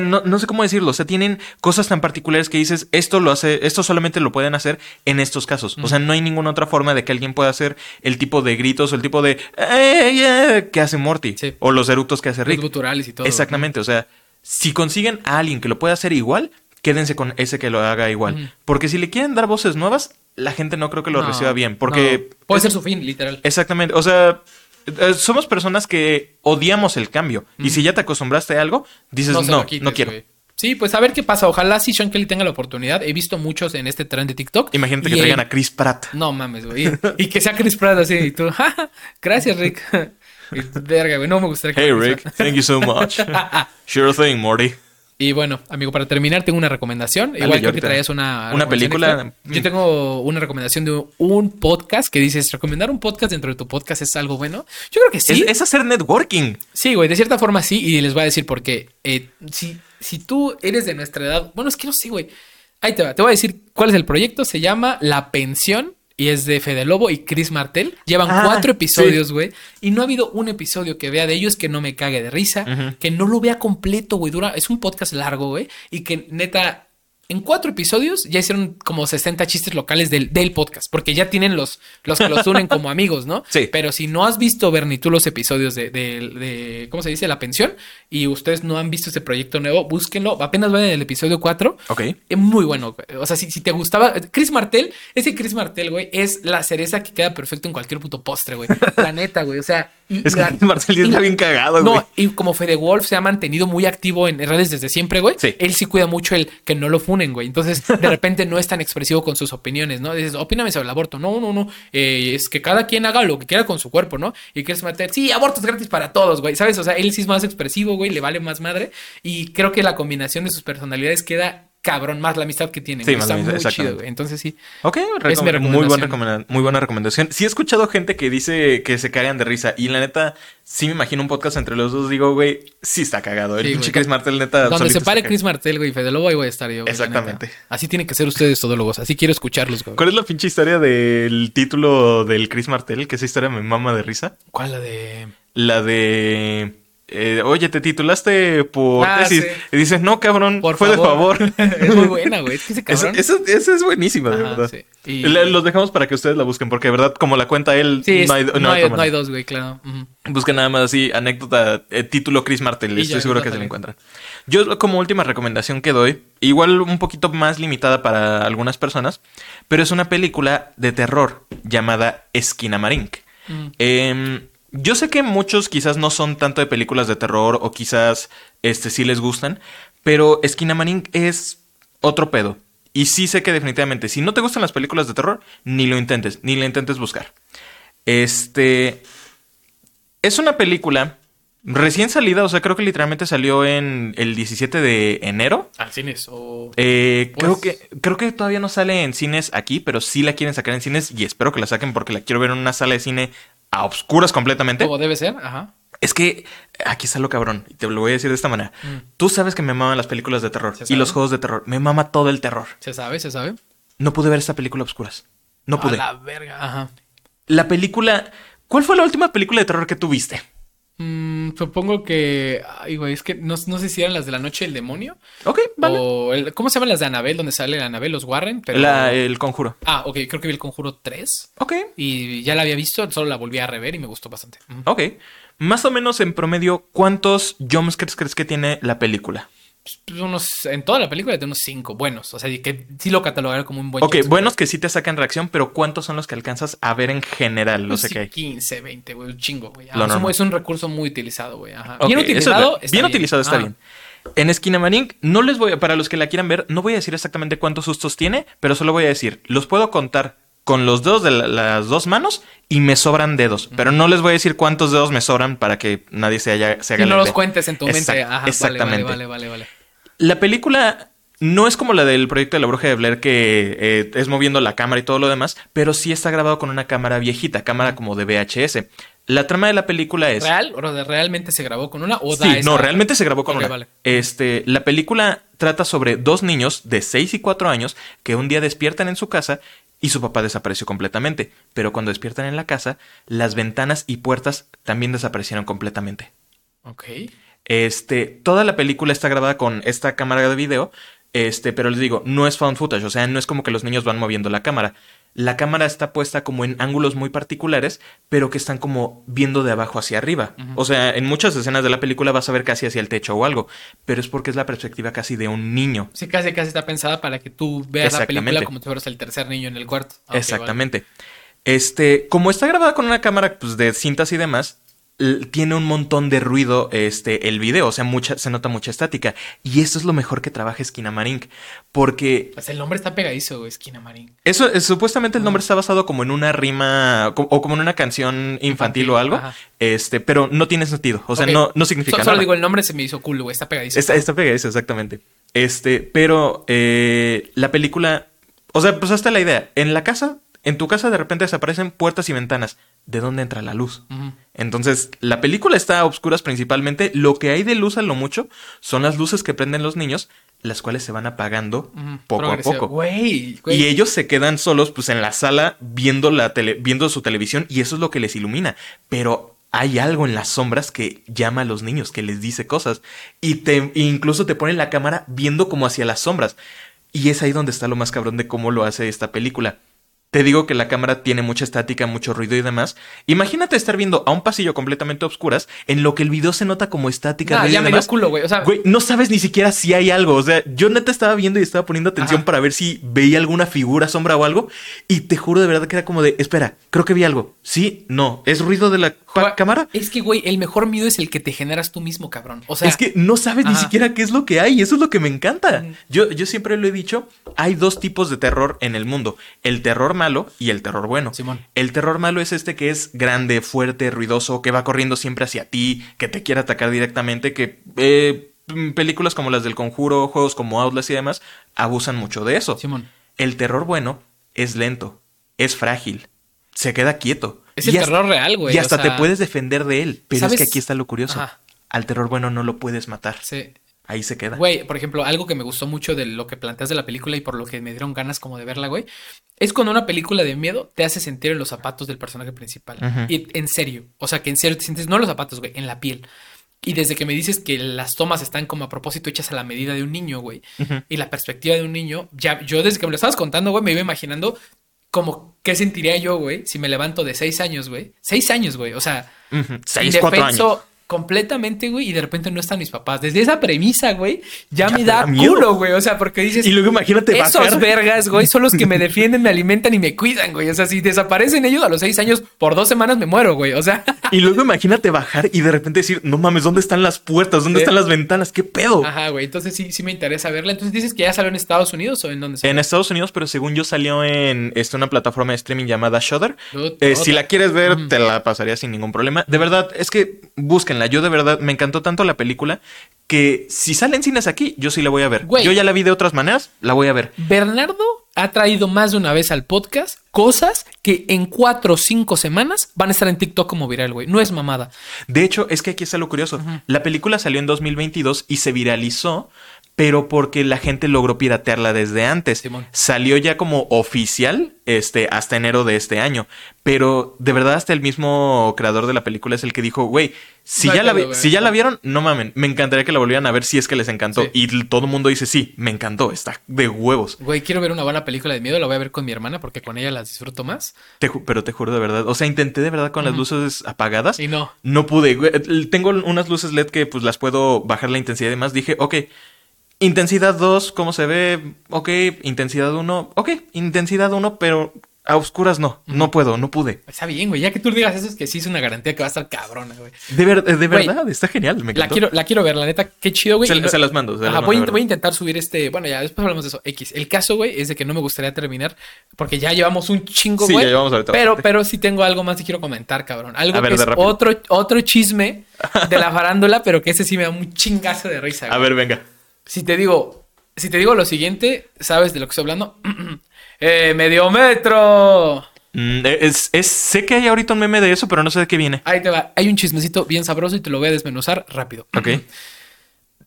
no, no sé cómo decirlo, o sea, tienen cosas tan particulares que dices, esto lo hace, esto solamente lo pueden hacer en estos casos. O sea, no hay ninguna otra forma de que alguien pueda hacer el tipo de gritos o el tipo de "Eh, yeah", que hace Morty. Sí. O los eructos que hace Los Rick. guturales y todo. Exactamente, o sea, si consiguen a alguien que lo pueda hacer igual, quédense con ese que lo haga igual. Porque si le quieren dar voces nuevas, la gente no creo que lo No, reciba bien. Porque no. Puede es- ser su fin, literal. Exactamente, o sea, eh, somos personas que odiamos el cambio. Y si ya te acostumbraste a algo, dices, no, no, quiero. Sí, pues a ver qué pasa. Ojalá si Sean Kelly tenga la oportunidad. He visto muchos en este tren de TikTok. Imagínate que traigan a Chris Pratt. No mames, güey. Y, y que sea Chris Pratt así. Y tú, "Ja, ja, gracias, Rick. Y, Verga, güey. No me gustaría que Hey Rick, thank you so much. Sure thing, Morty. Y bueno, amigo, para terminar, tengo una recomendación. Dale, Igual yo creo que traías una. Una película. extra. Yo tengo una recomendación de un podcast que dices: recomendar un podcast dentro de tu podcast es algo bueno. Yo creo que sí. Es, es hacer networking. Sí, güey, de cierta forma sí, y les voy a decir por qué. Eh, si, si tú eres de nuestra edad, bueno, es que no sé, güey. Ahí te va, te voy a decir cuál es el proyecto. Se llama La Pensión y es de Fede Lobo y Chris Martel. Llevan Ah, cuatro episodios, güey, y no ha habido un episodio que vea de ellos que no me cague de risa, que no lo vea completo, güey. Dura, es un podcast largo, güey, y que neta. En cuatro episodios ya hicieron como 60 chistes locales del, del podcast, porque ya tienen los, los que los unen como amigos, ¿no? Sí. Pero si no has visto, Bernie, tú los episodios de, de- de- ¿cómo se dice? La pensión, y ustedes no han visto este proyecto nuevo, búsquenlo. Apenas van en el episodio 4. Ok. Es muy bueno. O sea, si, si te gustaba. Chris Martel, ese Chris Martel, güey, es la cereza que queda perfecto en cualquier puto postre, güey. La neta, güey. O sea. Es que Chris Martel está bien cagado, güey. no, y como Fede Wolf se ha mantenido muy activo en redes desde siempre, güey. Sí. Él sí cuida mucho el que no lo funen, güey. Entonces, de repente no es tan expresivo con sus opiniones, ¿no? Dices, opíname sobre el aborto. No, no, no. Eh, es que cada quien haga lo que quiera con su cuerpo, ¿no? Y quieres meter, sí, abortos gratis para todos, güey. ¿Sabes? O sea, él sí es más expresivo, güey. Le vale más madre. Y creo que la combinación de sus personalidades queda cabrón, más la amistad que tienen. Sí, Está muy chido, güey. Entonces, sí. Ok, Es mi muy, buena muy buena recomendación. Sí he escuchado gente que dice que se cagan de risa y la neta, sí me imagino un podcast entre los dos, digo, güey, sí está cagado. El Sí, pinche. Chris Martel, neta, Donde se pare. Chris Martel, güey, Fede Lobo, ahí voy a estar yo. güey, Exactamente. Así tienen que ser ustedes todólogos. Así quiero escucharlos, güey. ¿Cuál es la pinche historia del título del Chris Martel? Que esa historia me mama de risa. ¿Cuál la de...? La de... eh, oye, te titulaste por Ah, tesis. sí. Y dices, no, cabrón, Por fue favor. de favor. es muy buena, güey. Es que ese Esa, cabrón... esa- esa es buenísima, de verdad. sí. Y- Le- Los dejamos para que ustedes la busquen, porque de verdad, como la cuenta él, Sí, es- no hay, no, no hay no dos, güey, claro. Ujú. Busquen nada más así, anécdota, eh, título Chris Martel, estoy seguro que se lo encuentran. Yo como última recomendación que doy, igual un poquito más limitada para algunas personas, pero es una película de terror llamada Esquina Marink. Mm. Em, yo sé que muchos quizás no son tanto de películas de terror o quizás este sí les gustan, pero Esquina Marink es otro pedo. Y sí sé que definitivamente, si no te gustan las películas de terror, ni lo intentes, ni la intentes buscar. Este es una película recién salida, o sea, creo que literalmente salió en el 17 de enero. Al cines o... Eh, Pues- creo, que, creo que todavía no sale en cines aquí, pero sí la quieren sacar en cines y espero que la saquen porque la quiero ver en una sala de cine a obscuras completamente. Como debe ser, ajá. Es que aquí está lo cabrón, y te lo voy a decir de esta manera. Mm. Tú sabes que me maman las películas de terror y los juegos de terror. Me mama todo el terror. Se sabe, se sabe. No pude ver esta película a obscuras. No pude. A la verga, ajá. La película. ¿Cuál fue la última película de terror que tú viste? Mm, supongo que. Ay, güey, es que no, no sé si eran las de la noche del demonio. Ok, vale. O el- ¿Cómo se llaman las de Anabel? Donde sale Anabel, los Warren. Pero... La- el conjuro. Ah, ok, creo que vi el conjuro 3. Ok, Y ya la había visto, solo la volví a rever y me gustó bastante. Ujú. ok. Más o menos en promedio, ¿cuántos jumpscares crees que tiene la película? Pues unos, en toda la película de unos 5 buenos. O sea, que sí lo catalogaron como un buen Ok, buenos que sí te sacan reacción, pero ¿cuántos son los que alcanzas a ver en general? No sé qué hay. 15, 20, güey, un chingo, güey. Ah, es, un, recurso muy utilizado, güey. Bien es utilizado. está bien utilizado está Ah. bien. En Esquinamarink no les voy a, para los que la quieran ver, no voy a decir exactamente cuántos sustos tiene, pero solo voy a decir, los puedo contar con los dedos de la- las dos manos y me sobran dedos, pero no les voy a decir cuántos dedos me sobran para que nadie se, haya, se haga Y no los idea. cuentes en tu mente. Ajá, exactamente. Vale, vale, vale, vale. La película no es como la del proyecto de la bruja de Blair que eh, es moviendo la cámara y todo lo demás, pero sí está grabado con una cámara viejita, cámara como de VHS. La trama de la película es... ¿Real? ¿O de- ¿Realmente se grabó con una? ¿O da Sí, esa- no, realmente se grabó con una. vale. Este, la película trata sobre dos niños de 6 y 4 años que un día despiertan en su casa y su papá desapareció completamente. Pero cuando despiertan en la casa, las ventanas y puertas también desaparecieron completamente. Ok. Este, toda la película está grabada con esta cámara de video, este, pero les digo, no es found footage, o sea, no es como que los niños van moviendo la cámara. La cámara está puesta como en ángulos muy particulares, pero que están como viendo de abajo hacia arriba. O sea, en muchas escenas de la película vas a ver casi hacia el techo o algo, pero es porque es la perspectiva casi de un niño. Sí, casi casi está pensada para que tú veas la película como si fueras el tercer niño en el cuarto. Ah, Exactamente. Este, como está grabada con una cámara pues, de cintas y demás, tiene un montón de ruido este, el video, o sea, mucha, se nota mucha estática. Y eso es lo mejor que trabaja Esquina Marink, porque. Pues el nombre está pegadizo, güey, Esquina Marín. eso es, supuestamente el nombre está basado como en una rima co- o como en una canción infantil, Infantil, o algo, ajá. este, pero no tiene sentido, o sea, no, no significa So- nada. Solo digo, el nombre se me hizo cool, güey, está pegadizo. Está, está pegadizo, exactamente. Este, pero eh, la película. O sea, pues hasta la idea. En la casa, en tu casa de repente desaparecen puertas y ventanas. ¿De dónde entra la luz? Entonces, la película está a obscuras principalmente. Lo que hay de luz a lo mucho son las luces que prenden los niños, las cuales se van apagando poco a poco. Y ellos se quedan solos, pues, en la sala viendo la tele, viendo su televisión, y eso es lo que les ilumina. Pero hay algo en las sombras que llama a los niños, que les dice cosas. Y te, incluso te pone la cámara viendo como hacia las sombras. Y es ahí donde está lo más cabrón de cómo lo hace esta película. Te digo que la cámara tiene mucha estática, mucho ruido y demás. Imagínate estar viendo a un pasillo completamente a oscuras, en lo que el video se nota como estática, Nah, ya me dio culo, güey. O sea, Güey, no sabes ni siquiera si hay algo. O sea, yo neta estaba viendo y estaba poniendo atención Ajá. para ver si veía alguna figura, sombra o algo. Y te juro de verdad que era como de, espera, creo que vi algo. Sí, no. ¿Es ruido de la cámara? Es que, güey, el mejor miedo es el que te generas tú mismo, cabrón. O sea, es que no sabes ni siquiera qué es lo que hay. Eso es lo que me encanta. Yo, yo siempre lo he dicho. Hay dos tipos de terror en el mundo. El terror malo y el terror bueno. Simón. El terror malo es este que es grande, fuerte, ruidoso, que va corriendo siempre hacia ti, que te quiere atacar directamente, que eh, películas como las del conjuro, juegos como Outlast y demás, abusan mucho de eso. Simón. El terror bueno es lento, es frágil, se queda quieto. Es el hasta- terror real, güey. Y o hasta sea, te puedes defender de él. Pero es que aquí está lo curioso. Ajá. Al terror bueno no lo puedes matar. Sí. Ahí se queda. Güey, por ejemplo, algo que me gustó mucho de lo que planteas de la película y por lo que me dieron ganas como de verla, güey, es cuando una película de miedo te hace sentir en los zapatos del personaje principal. Y en serio, o sea, que en serio te sientes, no en los zapatos, güey, en la piel. Y desde que me dices que las tomas están como a propósito hechas a la medida de un niño, güey, y la perspectiva de un niño, ya yo desde que me lo estabas contando, güey, me iba imaginando como qué sentiría yo, güey, si me levanto de seis años, güey. Seis años, güey. O sea. Seis, cuatro años. Completamente, güey, y de repente no están mis papás. Desde esa premisa, güey, ya, Ya me da culo, güey. O sea, porque dices, Y luego imagínate esos bajar. vergas, güey, son los que me defienden, me alimentan y me cuidan, güey. O sea, si desaparecen ellos a los seis años, por dos semanas me muero, güey. O sea, Y luego imagínate bajar y de repente decir, no mames, ¿dónde están las puertas? ¿Dónde Sí. están las ventanas? ¿Qué pedo? ajá, güey. Entonces sí, sí me interesa verla. Entonces dices que ya salió en Estados Unidos o en dónde salió? En Estados Unidos, pero según yo salió en este, una plataforma de streaming llamada Shudder. Eh, si la quieres ver, Mm. te la pasaría sin ningún problema. De verdad, es que búsquenla. Yo de verdad me encantó tanto la película que si sale en cines aquí, yo sí la voy a ver. Güey. Yo ya la vi de otras maneras, la voy a ver. Bernardo ha traído más de una vez al podcast cosas que en cuatro o cinco semanas van a estar en TikTok como viral, güey. No es mamada. De hecho, es que aquí está lo curioso. La película salió en 2022 y se viralizó pero porque la gente logró piratearla desde antes. Simón. Salió ya como oficial este, hasta enero de este año. Pero de verdad hasta el mismo creador de la película es el que dijo, güey, si, No ya, la, vi- si ya la vieron, no mamen, me encantaría que la volvieran a ver si es que les encantó. Sí. Y todo el mundo dice, sí, me encantó, está de huevos. Güey, quiero ver una buena película de miedo. La voy a ver con mi hermana porque con ella las disfruto más. Te pero te juro de verdad. O sea, intenté de verdad con las luces apagadas. Y no. No pude. güey. Tengo unas luces LED que pues las puedo bajar la intensidad y demás. Dije, ok, intensidad 2, ¿cómo se ve? Ok, intensidad 1, ok, intensidad 1, pero a oscuras no. No puedo, no pude. Está bien, güey. Ya que tú digas eso, es que sí es una garantía que va a estar cabrona, güey. De, ver- de Güey, verdad, está genial. Me La quiero, la quiero ver, la neta, qué chido, güey. Se- las mando, se las Ajá, mando, voy, de a- voy a intentar subir este. Bueno, ya después hablamos de eso. X. El caso, güey, es de que no me gustaría terminar porque ya llevamos un chingo, Sí, güey. ya llevamos ahorita pero, bastante. pero sí tengo algo más que quiero comentar, cabrón. Algo A que de es otro, otro chisme de la farándula, pero que ese sí me da un chingazo de risa, A güey. ver, venga. Si te digo, si te digo lo siguiente, ¿sabes de lo que estoy hablando? eh, Mediometro. Mm, es, es- sé que hay ahorita un meme de eso, pero no sé de qué viene. Ahí te va. Hay un chismecito bien sabroso y te lo voy a desmenuzar rápido. Ok.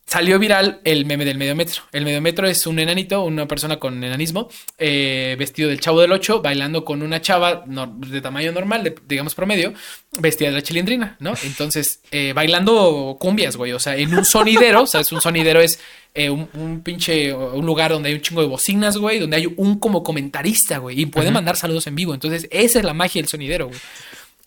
Salió viral el meme del mediometro. El mediometro es un enanito, una persona con enanismo, eh, vestido del chavo del 8, bailando con una chava no- de tamaño normal, de- digamos promedio, vestida de la chilindrina, ¿no? Entonces, eh, bailando cumbias, güey. O sea, en un sonidero, o sea, es un sonidero, es eh, un, un pinche, un lugar donde hay un chingo de bocinas, güey, donde hay un como comentarista, güey, y puede mandar saludos en vivo. Entonces, esa es la magia del sonidero, güey.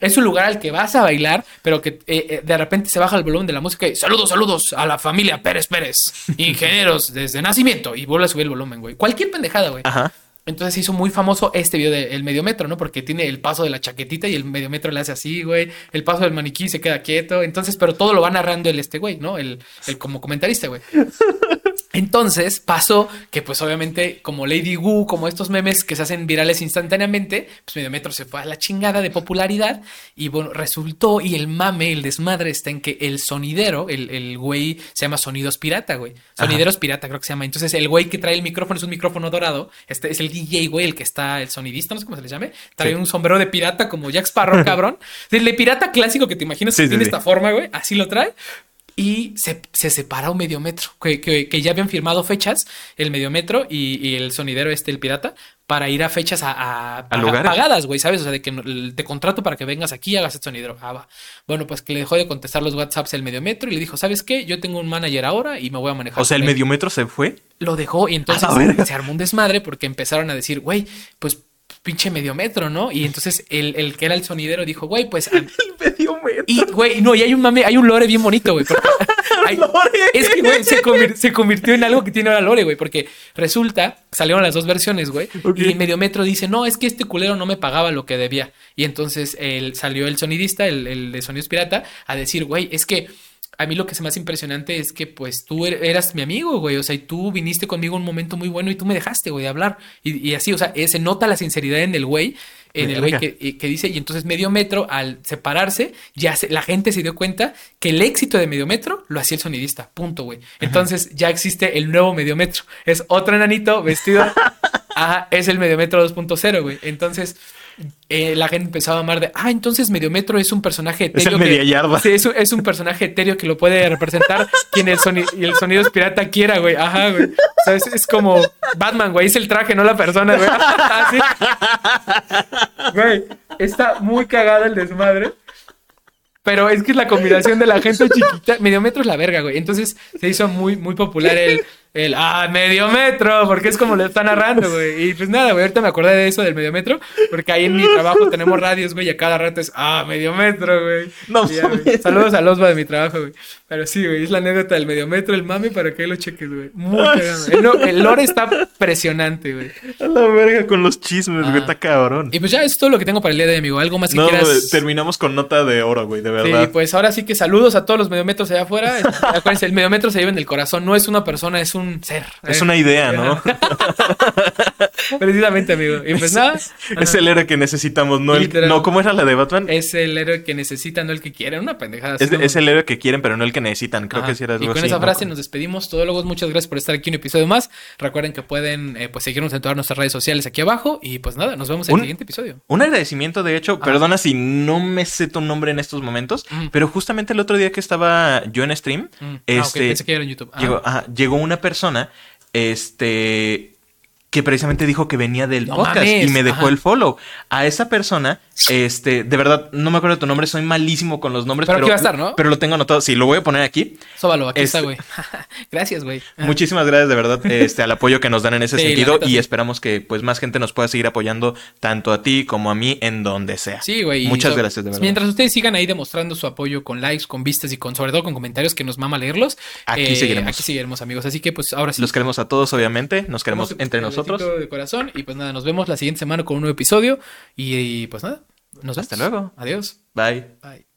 Es un lugar al que vas a bailar, pero que eh, eh, de repente se baja el volumen de la música y saludos, saludos a la familia Pérez Pérez, ingenieros desde nacimiento. Y vuelve a subir el volumen, güey. Cualquier pendejada, güey. Ajá. Entonces se hizo muy famoso este video del mediometro, ¿no? Porque tiene el paso de la chaquetita y el mediometro le hace así, güey. El paso del maniquí se queda quieto. Entonces, pero todo lo va narrando el este güey, ¿no? El, el como comentarista, güey. Entonces pasó que pues obviamente como Lady Wu, como estos memes que se hacen virales instantáneamente, pues Mediometro se fue a la chingada de popularidad y bueno, resultó y el mame, el desmadre está en que el sonidero, el, el güey se llama Sonidos Pirata, güey. Sonideros Pirata creo que se llama. Entonces el güey que trae el micrófono es un micrófono dorado, este es el DJ, güey, el que está, el sonidista, no sé cómo se le llame, trae Sí. un sombrero de pirata como Jack Sparrow, cabrón. El de pirata clásico que te imaginas Sí, que sí, tiene esta forma, güey, así lo trae. Y se, se separa un mediometro, que, que, que ya habían firmado fechas, el mediometro y, y el sonidero este, el pirata, para ir a fechas a, a- paga- pagadas, güey, ¿sabes? O sea, de que te contrato para que vengas aquí y hagas el sonidero. Ah, va. Bueno, pues que le dejó de contestar los WhatsApps el mediometro y le dijo, ¿sabes qué? Yo tengo un manager ahora y me voy a manejar. O sea, el con él". mediometro se fue. Lo dejó y entonces se armó un desmadre porque empezaron a decir, güey, pues pinche mediometro, ¿no? Y entonces el, el que era el sonidero dijo, güey, pues... a- El mediometro. y, güey, no, y hay un mame, hay un lore bien bonito, güey. hay- Lore. Es que, güey, se, convir- se convirtió en algo que tiene ahora lore, güey. Porque resulta, salieron las dos versiones, güey. Ok. Y Mediometro dice, no, es que este culero no me pagaba lo que debía. Y entonces él, salió el sonidista, el, el de Sonidos Pirata, a decir, güey, es que a mí lo que se me hace impresionante es que, pues, tú er- eras mi amigo, güey. O sea, y tú viniste conmigo un momento muy bueno y tú me dejaste, güey, de hablar. Y, y así, o sea, eh, se nota la sinceridad en el güey. En el güey que, que dice, y entonces Mediometro, al separarse, ya se- la gente se dio cuenta que el éxito de Mediometro lo hacía el sonidista. Punto, güey. Entonces ya existe el nuevo Mediometro. Es otro enanito vestido. Ajá, es el Mediometro 2.0, güey. Entonces. Eh, la gente empezaba a amar de, ah, entonces Mediometro es un personaje Es etéreo. el que- yarda. Sí, es un, es un personaje etéreo que lo puede representar quien el, soni- y el sonido es pirata quiera, güey. Ajá, güey. O sea, es, es como Batman, güey. Es el traje, no la persona, güey. Así. Güey, está muy cagado el desmadre. Pero es que es la combinación de la gente chiquita. Mediometro es la verga, güey. Entonces se hizo muy, muy popular el, el ah, mediometro, porque es como lo está narrando, güey. Y pues nada, güey, ahorita me acordé de eso del mediometro, porque ahí en mi trabajo tenemos radios, güey, y a cada rato es ah, mediometro, güey. No ya, güey. Saludos a Losba de mi trabajo, güey. Pero sí, güey, es la anécdota del mediometro, el mami, para que ahí lo cheques, güey. Muy cagado. El, lo- el lore está impresionante, güey. A la verga con los chismes, güey. Ah. Está cabrón. Y pues ya es todo lo que tengo para el día de hoy, amigo. Algo más que No, quieras. güey, terminamos con nota de oro, güey, de verdad. Sí, pues ahora sí que saludos a todos los mediometros allá afuera. Acuérdense, el mediometro se lleva en el corazón, no es una persona, es un ser. Es una idea, ¿no? Precisamente, amigo. Y pues nada, Es el héroe que necesitamos, no el... No, ¿cómo era la de Batman? es el héroe que necesita, no el que quiere. Una pendejada. así, Es, es el héroe que quieren, pero no el que necesitan. Creo Ajá. que sí era algo Y con así, esa ¿no? frase nos despedimos. Todólogos, muchas gracias por estar aquí un episodio más. Recuerden que pueden eh, pues seguirnos en todas nuestras redes sociales aquí abajo. Y pues nada, nos vemos en Un- el siguiente episodio. Un agradecimiento, de hecho, perdona si no me sé tu nombre en estos momentos, Mm. pero justamente el otro día que estaba yo en stream, Mm. Ah, ok, este, pensé que era en YouTube. Ah. llegó, ajá, llegó una persona, este, que precisamente dijo que venía del No podcast mames, y me dejó ajá. el follow. A esa persona, este, de verdad, no me acuerdo de tu nombre, soy malísimo con los nombres, Pero pero, aquí va a estar, ¿no? pero lo tengo anotado. Sí, lo voy a poner aquí. Sóbalo, aquí Este- está, güey. gracias, güey. Muchísimas gracias de verdad este, al apoyo que nos dan en ese Sí, sentido neta, y sí. esperamos que pues más gente nos pueda seguir apoyando tanto a ti como a mí en donde sea. Sí, güey. Muchas so- gracias, de verdad. Mientras ustedes sigan ahí demostrando su apoyo con likes, con vistas y con sobre todo con comentarios que nos mama leerlos. Aquí eh, seguiremos. Aquí seguiremos, amigos. Así que pues ahora sí. Los queremos a todos, obviamente. Nos queremos entre un nosotros. De corazón. Y pues nada, nos vemos la siguiente semana con un nuevo episodio. Y, y, pues nada, nos vemos. Hasta luego. Adiós. Bye. Bye.